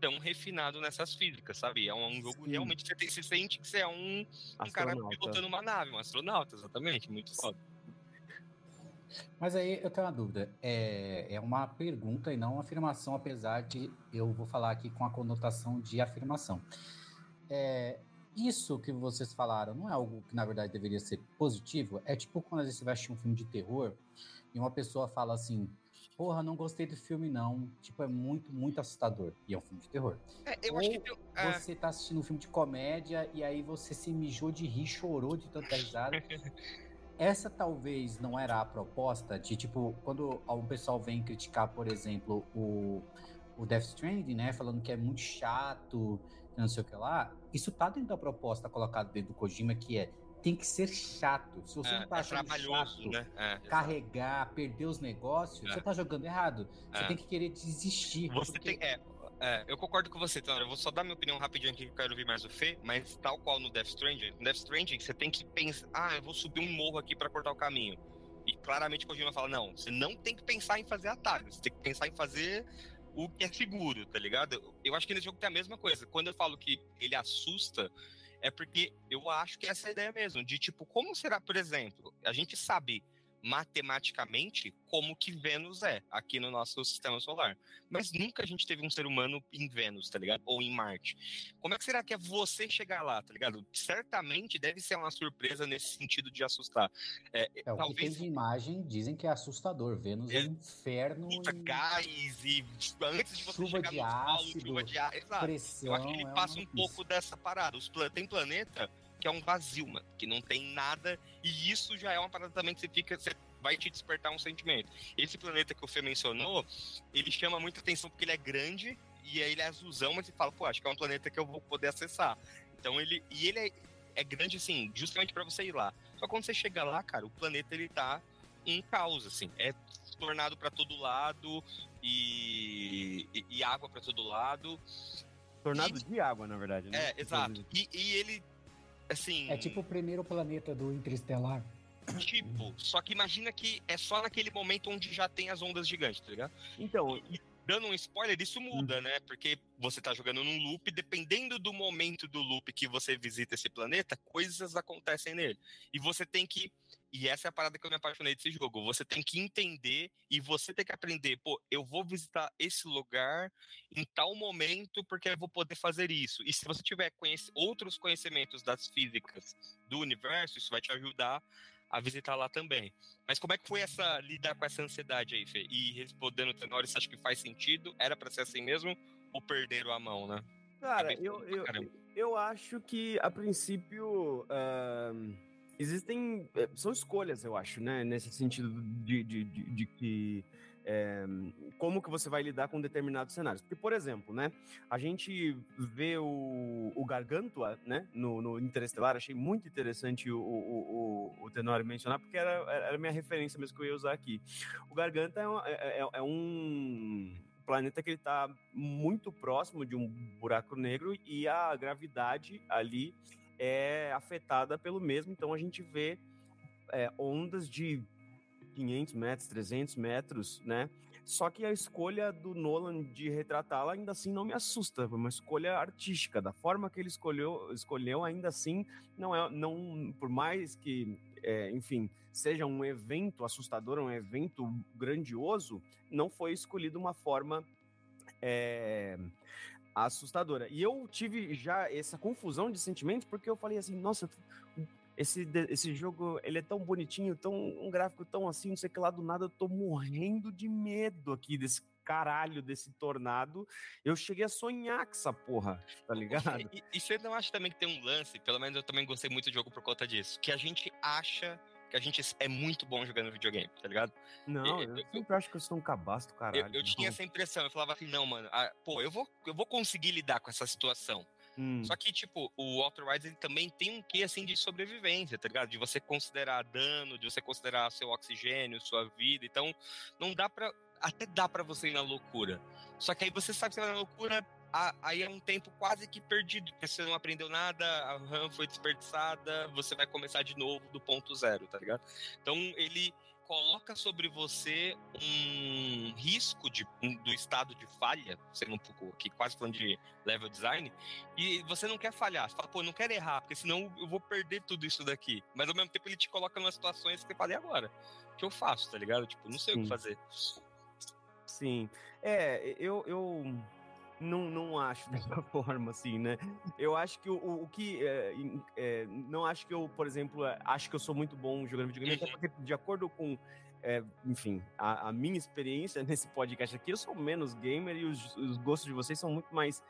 tão refinado nessas físicas, sabe? É um, um jogo Sim. realmente você tem, se sente que você é um, um cara pilotando uma nave, um astronauta, exatamente. Muito foda. Mas aí eu tenho uma dúvida. É, é uma pergunta e não uma afirmação, apesar de eu vou falar aqui com a conotação de afirmação. É, isso que vocês falaram não é algo que na verdade deveria ser positivo? É tipo quando às vezes você vai assistir um filme de terror e uma pessoa fala assim: Porra, não gostei do filme, não. Tipo, é muito, muito assustador. E é um filme de terror. É, eu Ou acho que tem, é, Você tá assistindo um filme de comédia e aí você se mijou de rir, chorou de tanta risada. Essa talvez não era a proposta de, tipo, quando o pessoal vem criticar, por exemplo, o, o Death Stranding, né? Falando que é muito chato, não sei o que lá. Isso tá dentro da proposta colocada dentro do Kojima, que é tem que ser chato. Se você é, não tá é achando trabalhoso, chato, né? É, carregar, perder os negócios, É. você tá jogando errado. Você É. tem que querer desistir. Você porque- tem. É, é, eu concordo com você, Tana. Eu vou só dar minha opinião rapidinho aqui que eu quero ouvir mais o Fê, mas tal qual no Death Stranding, no Death Stranding você tem que pensar, ah, eu vou subir um morro aqui pra cortar o caminho. E claramente o Kojima fala, não, você não tem que pensar em fazer atalhos, você tem que pensar em fazer o que é seguro, tá ligado? Eu- Eu acho que nesse jogo tem a mesma coisa. Quando eu falo que ele assusta, é porque eu acho que essa é a ideia mesmo, de tipo, como será, por exemplo, a gente sabe matematicamente como que Vênus é aqui no nosso sistema solar. Mas nunca a gente teve um ser humano em Vênus, tá ligado? Ou em Marte. Como é que será que é você chegar lá, tá ligado? Certamente deve ser uma surpresa nesse sentido de assustar. É, É, o que tem talvez de imagem dizem que é assustador. Vênus é É- um inferno puta, e gás e antes de você Chuva chegar de no solo, ácido, chuva de ar, exato. pressão. Eu acho que ele é passa um pouco dessa parada. Os pla- Tem planeta que é um vazio, mano, que não tem nada, e isso já é uma parada também que você fica. Você vai te despertar um sentimento. Esse planeta que o Fê mencionou, ele chama muita atenção porque ele é grande e aí ele é azulzão, mas você fala, pô, acho que é um planeta que eu vou poder acessar. Então ele. E ele é, é grande, assim, justamente pra você ir lá. Só quando você chega lá, cara, o planeta ele tá um caos, assim. É tornado pra todo lado e, e, e água pra todo lado. Tornado de água, na verdade, né? É, exato. E, e ele, assim. É tipo o primeiro planeta do Interestelar. tipo, só que imagina que é só naquele momento onde já tem as ondas gigantes, tá ligado? Então, Dando um spoiler, isso muda, né? Porque você tá jogando num loop, dependendo do momento do loop que você visita esse planeta, coisas acontecem nele. E você tem que. E essa é a parada que eu me apaixonei desse jogo. Você tem que entender e você tem que aprender. Pô, eu vou visitar esse lugar em tal momento porque eu vou poder fazer isso. E se você tiver conhec outros conhecimentos das físicas do universo, isso vai te ajudar a visitar lá também. Mas como é que foi essa lidar com essa ansiedade aí, Fê? E respondendo o Tenório, você acha que faz sentido? Era para ser assim mesmo? Ou perderam a mão, né? Cara, eu, eu, eu acho que, a princípio, ahn, existem. eh, São escolhas, eu acho, né? Nesse sentido de, de, de, de que. eh, como que você vai lidar com determinados cenários. Porque, por exemplo, né? A gente vê o, o Gargantua, né? No, no Interestelar, achei muito interessante o, o, o, o Tenório mencionar, porque era, era a minha referência mesmo que eu ia usar aqui. O Garganta é, um- é- é- é um planeta que ele está muito próximo de um buraco negro e a gravidade ali é afetada pelo mesmo. Então a gente vê é, ondas de 500 metros, 300 metros, né? Só que a escolha do Nolan de retratá-la ainda assim não me assusta, foi uma escolha artística, da forma que ele escolheu, escolheu ainda assim não é, não por mais que, é, enfim, seja um evento assustador, um evento grandioso, não foi escolhido uma forma é, assustadora. E eu tive já essa confusão de sentimentos porque eu falei assim, nossa, esse, esse jogo ele é tão bonitinho, tão um gráfico tão assim, não sei o que lá do nada, eu tô morrendo de medo aqui desse caralho desse tornado. Eu cheguei a sonhar com essa porra, tá ligado? E, e você não acha também que tem um lance, pelo menos eu também gostei muito do jogo por conta disso, que a gente acha que a gente é muito bom jogando videogame, tá ligado? Não, eu- eu eu- sempre acho que eu sou um cabaço do Eu, caralho. eu tinha essa impressão, eu falava assim, não, mano, ah, pô, eu vou, eu vou conseguir lidar com essa situação. Hum, Só que, tipo, o Outer Wilds ele também tem um quê, assim, de sobrevivência, tá ligado? De você considerar dano, de você considerar seu oxigênio, sua vida. Então, não dá pra... Até dá pra você ir na loucura. Só que aí você sabe que você vai na loucura, a- aí é um tempo quase que perdido, porque você não aprendeu nada, a RAM foi desperdiçada, você vai começar de novo do ponto zero, tá ligado? Então, ele coloca sobre você um risco de, um- do estado de falha, sendo um pouco aqui quase falando de level design, e você não quer falhar. Você fala, pô, eu não quero errar, porque senão eu vou perder tudo isso daqui. Mas ao mesmo tempo ele te coloca em situações que você fala, e agora? O que eu faço, tá ligado? Tipo, não sei o Sim. que fazer. Sim. É, eu, eu não, não acho dessa forma, assim, né? Eu acho que o, o, que. é, é, não acho que eu, por exemplo, é, acho que eu sou muito bom jogando videogame, até Uhum. porque, de acordo com. é, enfim, a, a minha experiência nesse podcast aqui, eu sou menos gamer e os, os gostos de vocês são muito mais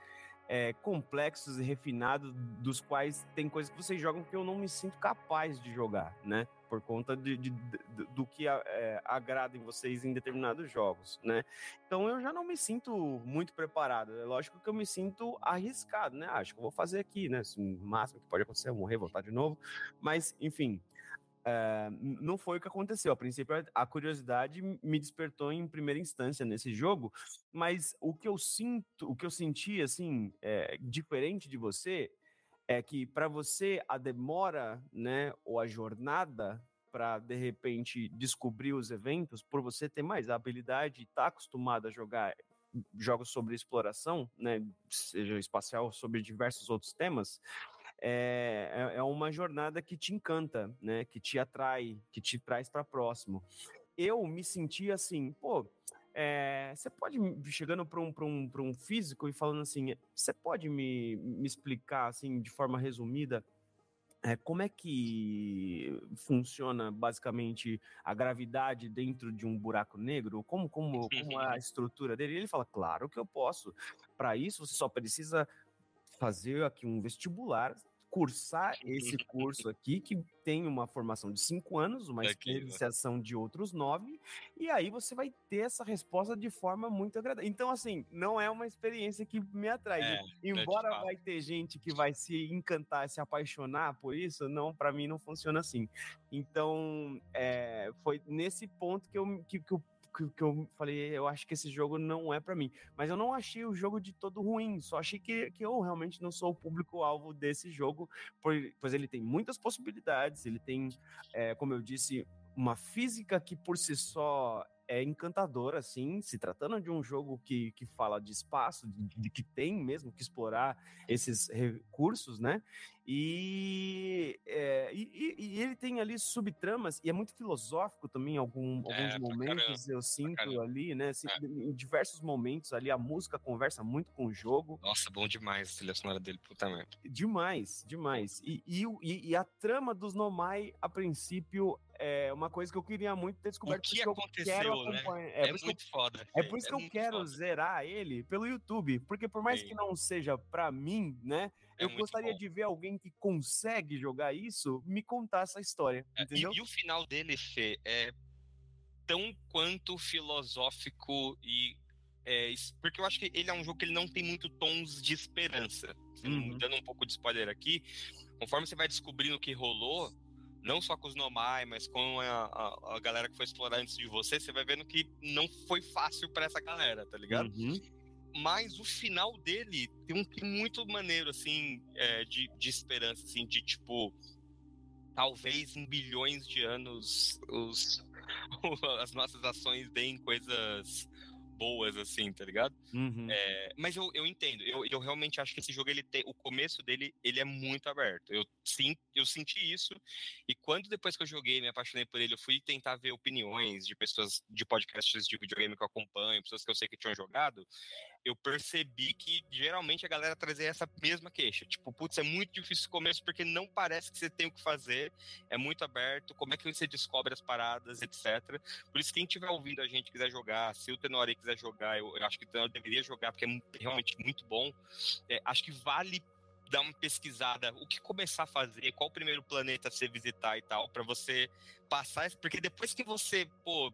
complexos e refinados, dos quais tem coisas que vocês jogam que eu não me sinto capaz de jogar, né? Por conta de, de- de- do que é, agrada em vocês em determinados jogos, né? Então eu já não me sinto muito preparado. É lógico que eu me sinto arriscado, né? Acho que eu vou fazer aqui, né? O máximo que pode acontecer é morrer, voltar de novo. Mas, enfim, é, não foi o que aconteceu. A princípio, a curiosidade me despertou em primeira instância nesse jogo, mas o que eu sinto, o que eu senti, assim, é, diferente de você, é que para você a demora, né, ou a jornada para de repente descobrir os eventos, por você ter mais habilidade e estar acostumado a jogar jogos sobre exploração, né, seja espacial, sobre diversos outros temas, é, é- é uma jornada que te encanta, né, que te atrai, que te traz para próximo. Eu me senti assim, pô, é, você pode chegando para um, pra um, pra um físico e falando assim, você pode me, me explicar assim de forma resumida é, como é que funciona basicamente a gravidade dentro de um buraco negro? Como, como, como é a estrutura dele? Ele fala, claro que eu posso. Para isso, você só precisa fazer aqui um vestibular, cursar esse curso aqui, que tem uma formação de cinco anos, uma Aqui, né? especialização de outros nove, e aí você vai ter essa resposta de forma muito agradável. Então, assim, não é uma experiência que me atrai. É, Embora fato. vai ter gente que vai se encantar, se apaixonar por isso, não, para mim não funciona assim. Então, é, foi nesse ponto que eu, que, que eu que, que eu falei, eu acho que esse jogo não é para mim. Mas eu não achei o jogo de todo ruim, só achei que, que eu realmente não sou o público-alvo desse jogo, pois ele tem muitas possibilidades, ele tem, é, como eu disse, uma física que por si só é encantadora, assim, se tratando de um jogo que, que fala de espaço, de, de, que tem mesmo que explorar esses recursos, né? E, é, e, e, ele tem ali subtramas, e é muito filosófico também em algum, é, alguns momentos, caramba, eu sinto ali, né? Assim, é. Em diversos momentos ali, a música conversa muito com o jogo. Nossa, bom demais a trilha sonora dele, puta merda. Demais, demais. E, e, e, a trama dos Nomai, a princípio, é uma coisa que eu queria muito ter descoberto. O que aconteceu, né? É, é muito eu, foda. É por isso que eu é quero foda. zerar ele pelo YouTube, porque por mais Sim. que não seja para mim, né? É eu gostaria bom. de ver alguém que consegue jogar isso me contar essa história. É, entendeu? E, e o final dele, Fê, é tão quanto filosófico e. É, porque eu acho que ele é um jogo que ele não tem muito tons de esperança. Uhum. Dando um pouco de spoiler aqui, conforme você vai descobrindo o que rolou, não só com os Nomai, mas com a, a, a, galera que foi explorar antes de você, você vai vendo que não foi fácil para essa galera, tá ligado? Uhum mas o final dele tem um tem muito maneiro, assim, é, de, de esperança, assim, de tipo. Talvez em bilhões de anos os, as nossas ações deem coisas boas, assim, tá ligado? Uhum. É, mas eu, eu entendo, eu, eu realmente acho que esse jogo, ele tem, o começo dele, ele é muito aberto. Eu, sim, eu senti isso, e quando depois que eu joguei, me apaixonei por ele, eu fui tentar ver opiniões de pessoas de podcasts de videogame que eu acompanho, pessoas que eu sei que tinham jogado, eu percebi que geralmente a galera trazia essa mesma queixa. Tipo, putz, é muito difícil o começo porque não parece que você tem o que fazer, é muito aberto, como é que você descobre as paradas, etc. Por isso, quem estiver ouvindo a gente quiser jogar, se o Tenori quiser jogar, eu, eu acho que o Tenori deveria jogar porque é realmente muito bom. É, acho que vale dar uma pesquisada, o que começar a fazer, qual o primeiro planeta você visitar e tal, para você passar, porque depois que você, pô,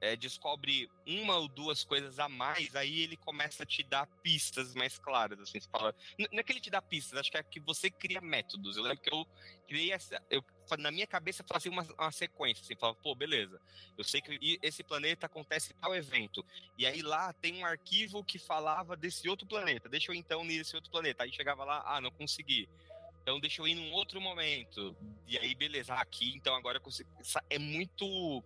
é, descobre uma ou duas coisas a mais, aí ele começa a te dar pistas mais claras, assim, você fala, não é que ele te dá pistas, acho que é que você cria métodos, eu lembro que eu criei essa, eu, na minha cabeça fazia uma, uma sequência, assim, falava, pô, beleza, eu sei que esse planeta acontece tal evento, e aí lá tem um arquivo que falava desse outro planeta, deixa eu então nesse outro planeta, aí chegava lá, ah, não consegui, então deixa eu ir num outro momento. E aí, beleza, aqui, então agora eu consigo. É muito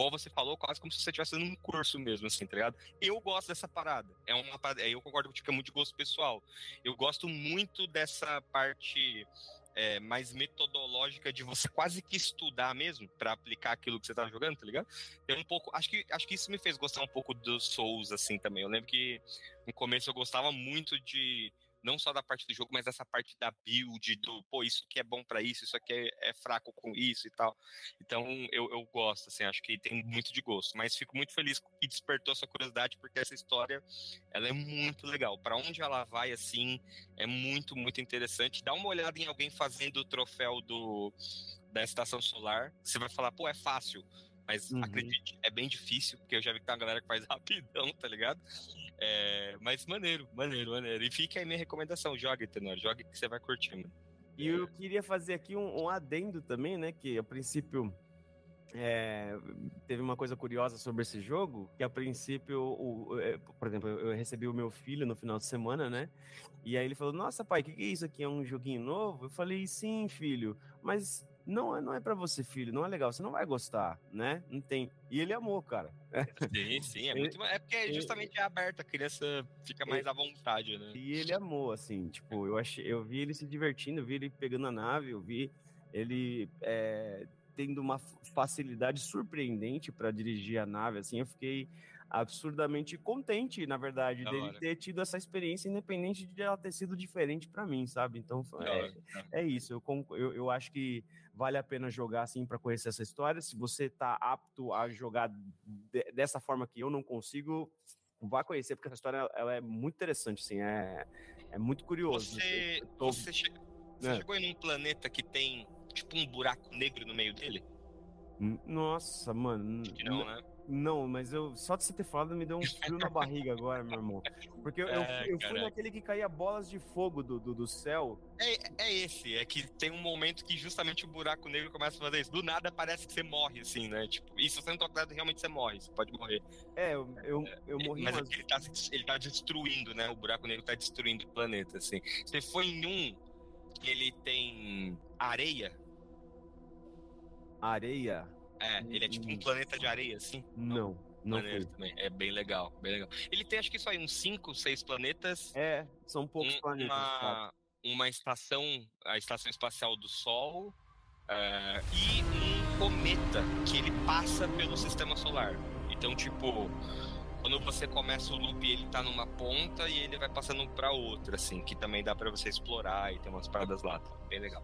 igual você falou, quase como se você estivesse num curso mesmo, assim, tá ligado? Eu gosto dessa parada. É uma parada, eu concordo que é muito de gosto pessoal. Eu gosto muito dessa parte é, mais metodológica de você quase que estudar mesmo para aplicar aquilo que você tá jogando, tá ligado? Tem um pouco, acho que acho que isso me fez gostar um pouco dos Souls assim também. Eu lembro que no começo eu gostava muito de não só da parte do jogo, mas dessa parte da build, do, pô, isso aqui é bom para isso, isso aqui é, é, fraco com isso e tal. Então, eu, eu gosto, assim, acho que tem muito de gosto, mas fico muito feliz que despertou essa curiosidade, porque essa história, ela é muito legal. Para onde ela vai, assim, é muito, muito interessante. Dá uma olhada em alguém fazendo o troféu do, da estação solar, você vai falar, pô, é fácil. Mas uhum. acredite, é bem difícil, porque eu já vi que tem uma galera que faz rapidão, tá ligado? É, mas maneiro, maneiro, maneiro. E fica aí minha recomendação: jogue, Tenor, jogue que você vai curtir, mano. E eu queria fazer aqui um, um adendo também, né? Que a princípio é, teve uma coisa curiosa sobre esse jogo, que a princípio, o, é, por exemplo, eu recebi o meu filho no final de semana, né? E aí ele falou: Nossa, pai, o que, que é isso aqui? É um joguinho novo? Eu falei: Sim, filho, mas não é, não é para você, filho, não é legal, você não vai gostar, né? Não tem. E ele amou, cara. Sim, sim, é muito É porque justamente é aberto, a criança fica mais à vontade, né? E ele amou, assim, tipo, eu achei, eu vi ele se divertindo, eu vi ele pegando a nave, eu vi ele é, tendo uma facilidade surpreendente para dirigir a nave, assim, eu fiquei absurdamente contente, na verdade, da dele hora. ter tido essa experiência, independente de ela ter sido diferente para mim, sabe? Então, é, é, isso. Eu, eu, eu acho que vale a pena jogar assim para conhecer essa história. Se você está apto a jogar de, dessa forma que eu não consigo, vá conhecer, porque essa história ela é muito interessante, assim, é, é muito curioso. Você, tô... você, che... você é. chegou em um planeta que tem tipo um buraco negro no meio dele? Nossa, mano. Acho que não, né? Não, mas eu só de você ter falado me deu um frio na barriga agora, meu irmão. Porque eu, eu- É, eu fui cara. naquele que caía bolas de fogo do, do, do céu. É, é esse, é que tem um momento que justamente o buraco negro começa a fazer isso. Do nada parece que você morre, assim, né? Tipo, e se você não tocar cuidado, realmente você morre, você pode morrer. É, eu, eu, eu morri Mas é umas... porque ele tá, ele tá destruindo, né? O buraco negro tá destruindo o planeta, assim. Você foi em um que ele tem areia. areia. É, ele é tipo um planeta de areia, assim. Não, não Maneiro foi. também. É bem legal, bem legal. Ele tem acho que isso aí, uns 5, 6 planetas. É, são poucos um- planetas. uma, uma estação, a Estação Espacial do Sol. é, e um cometa que ele passa pelo sistema solar. Então, tipo, quando você começa o loop, ele tá numa ponta e ele vai passando pra outra, assim, que também dá pra você explorar e tem umas paradas lá, tá? bem legal.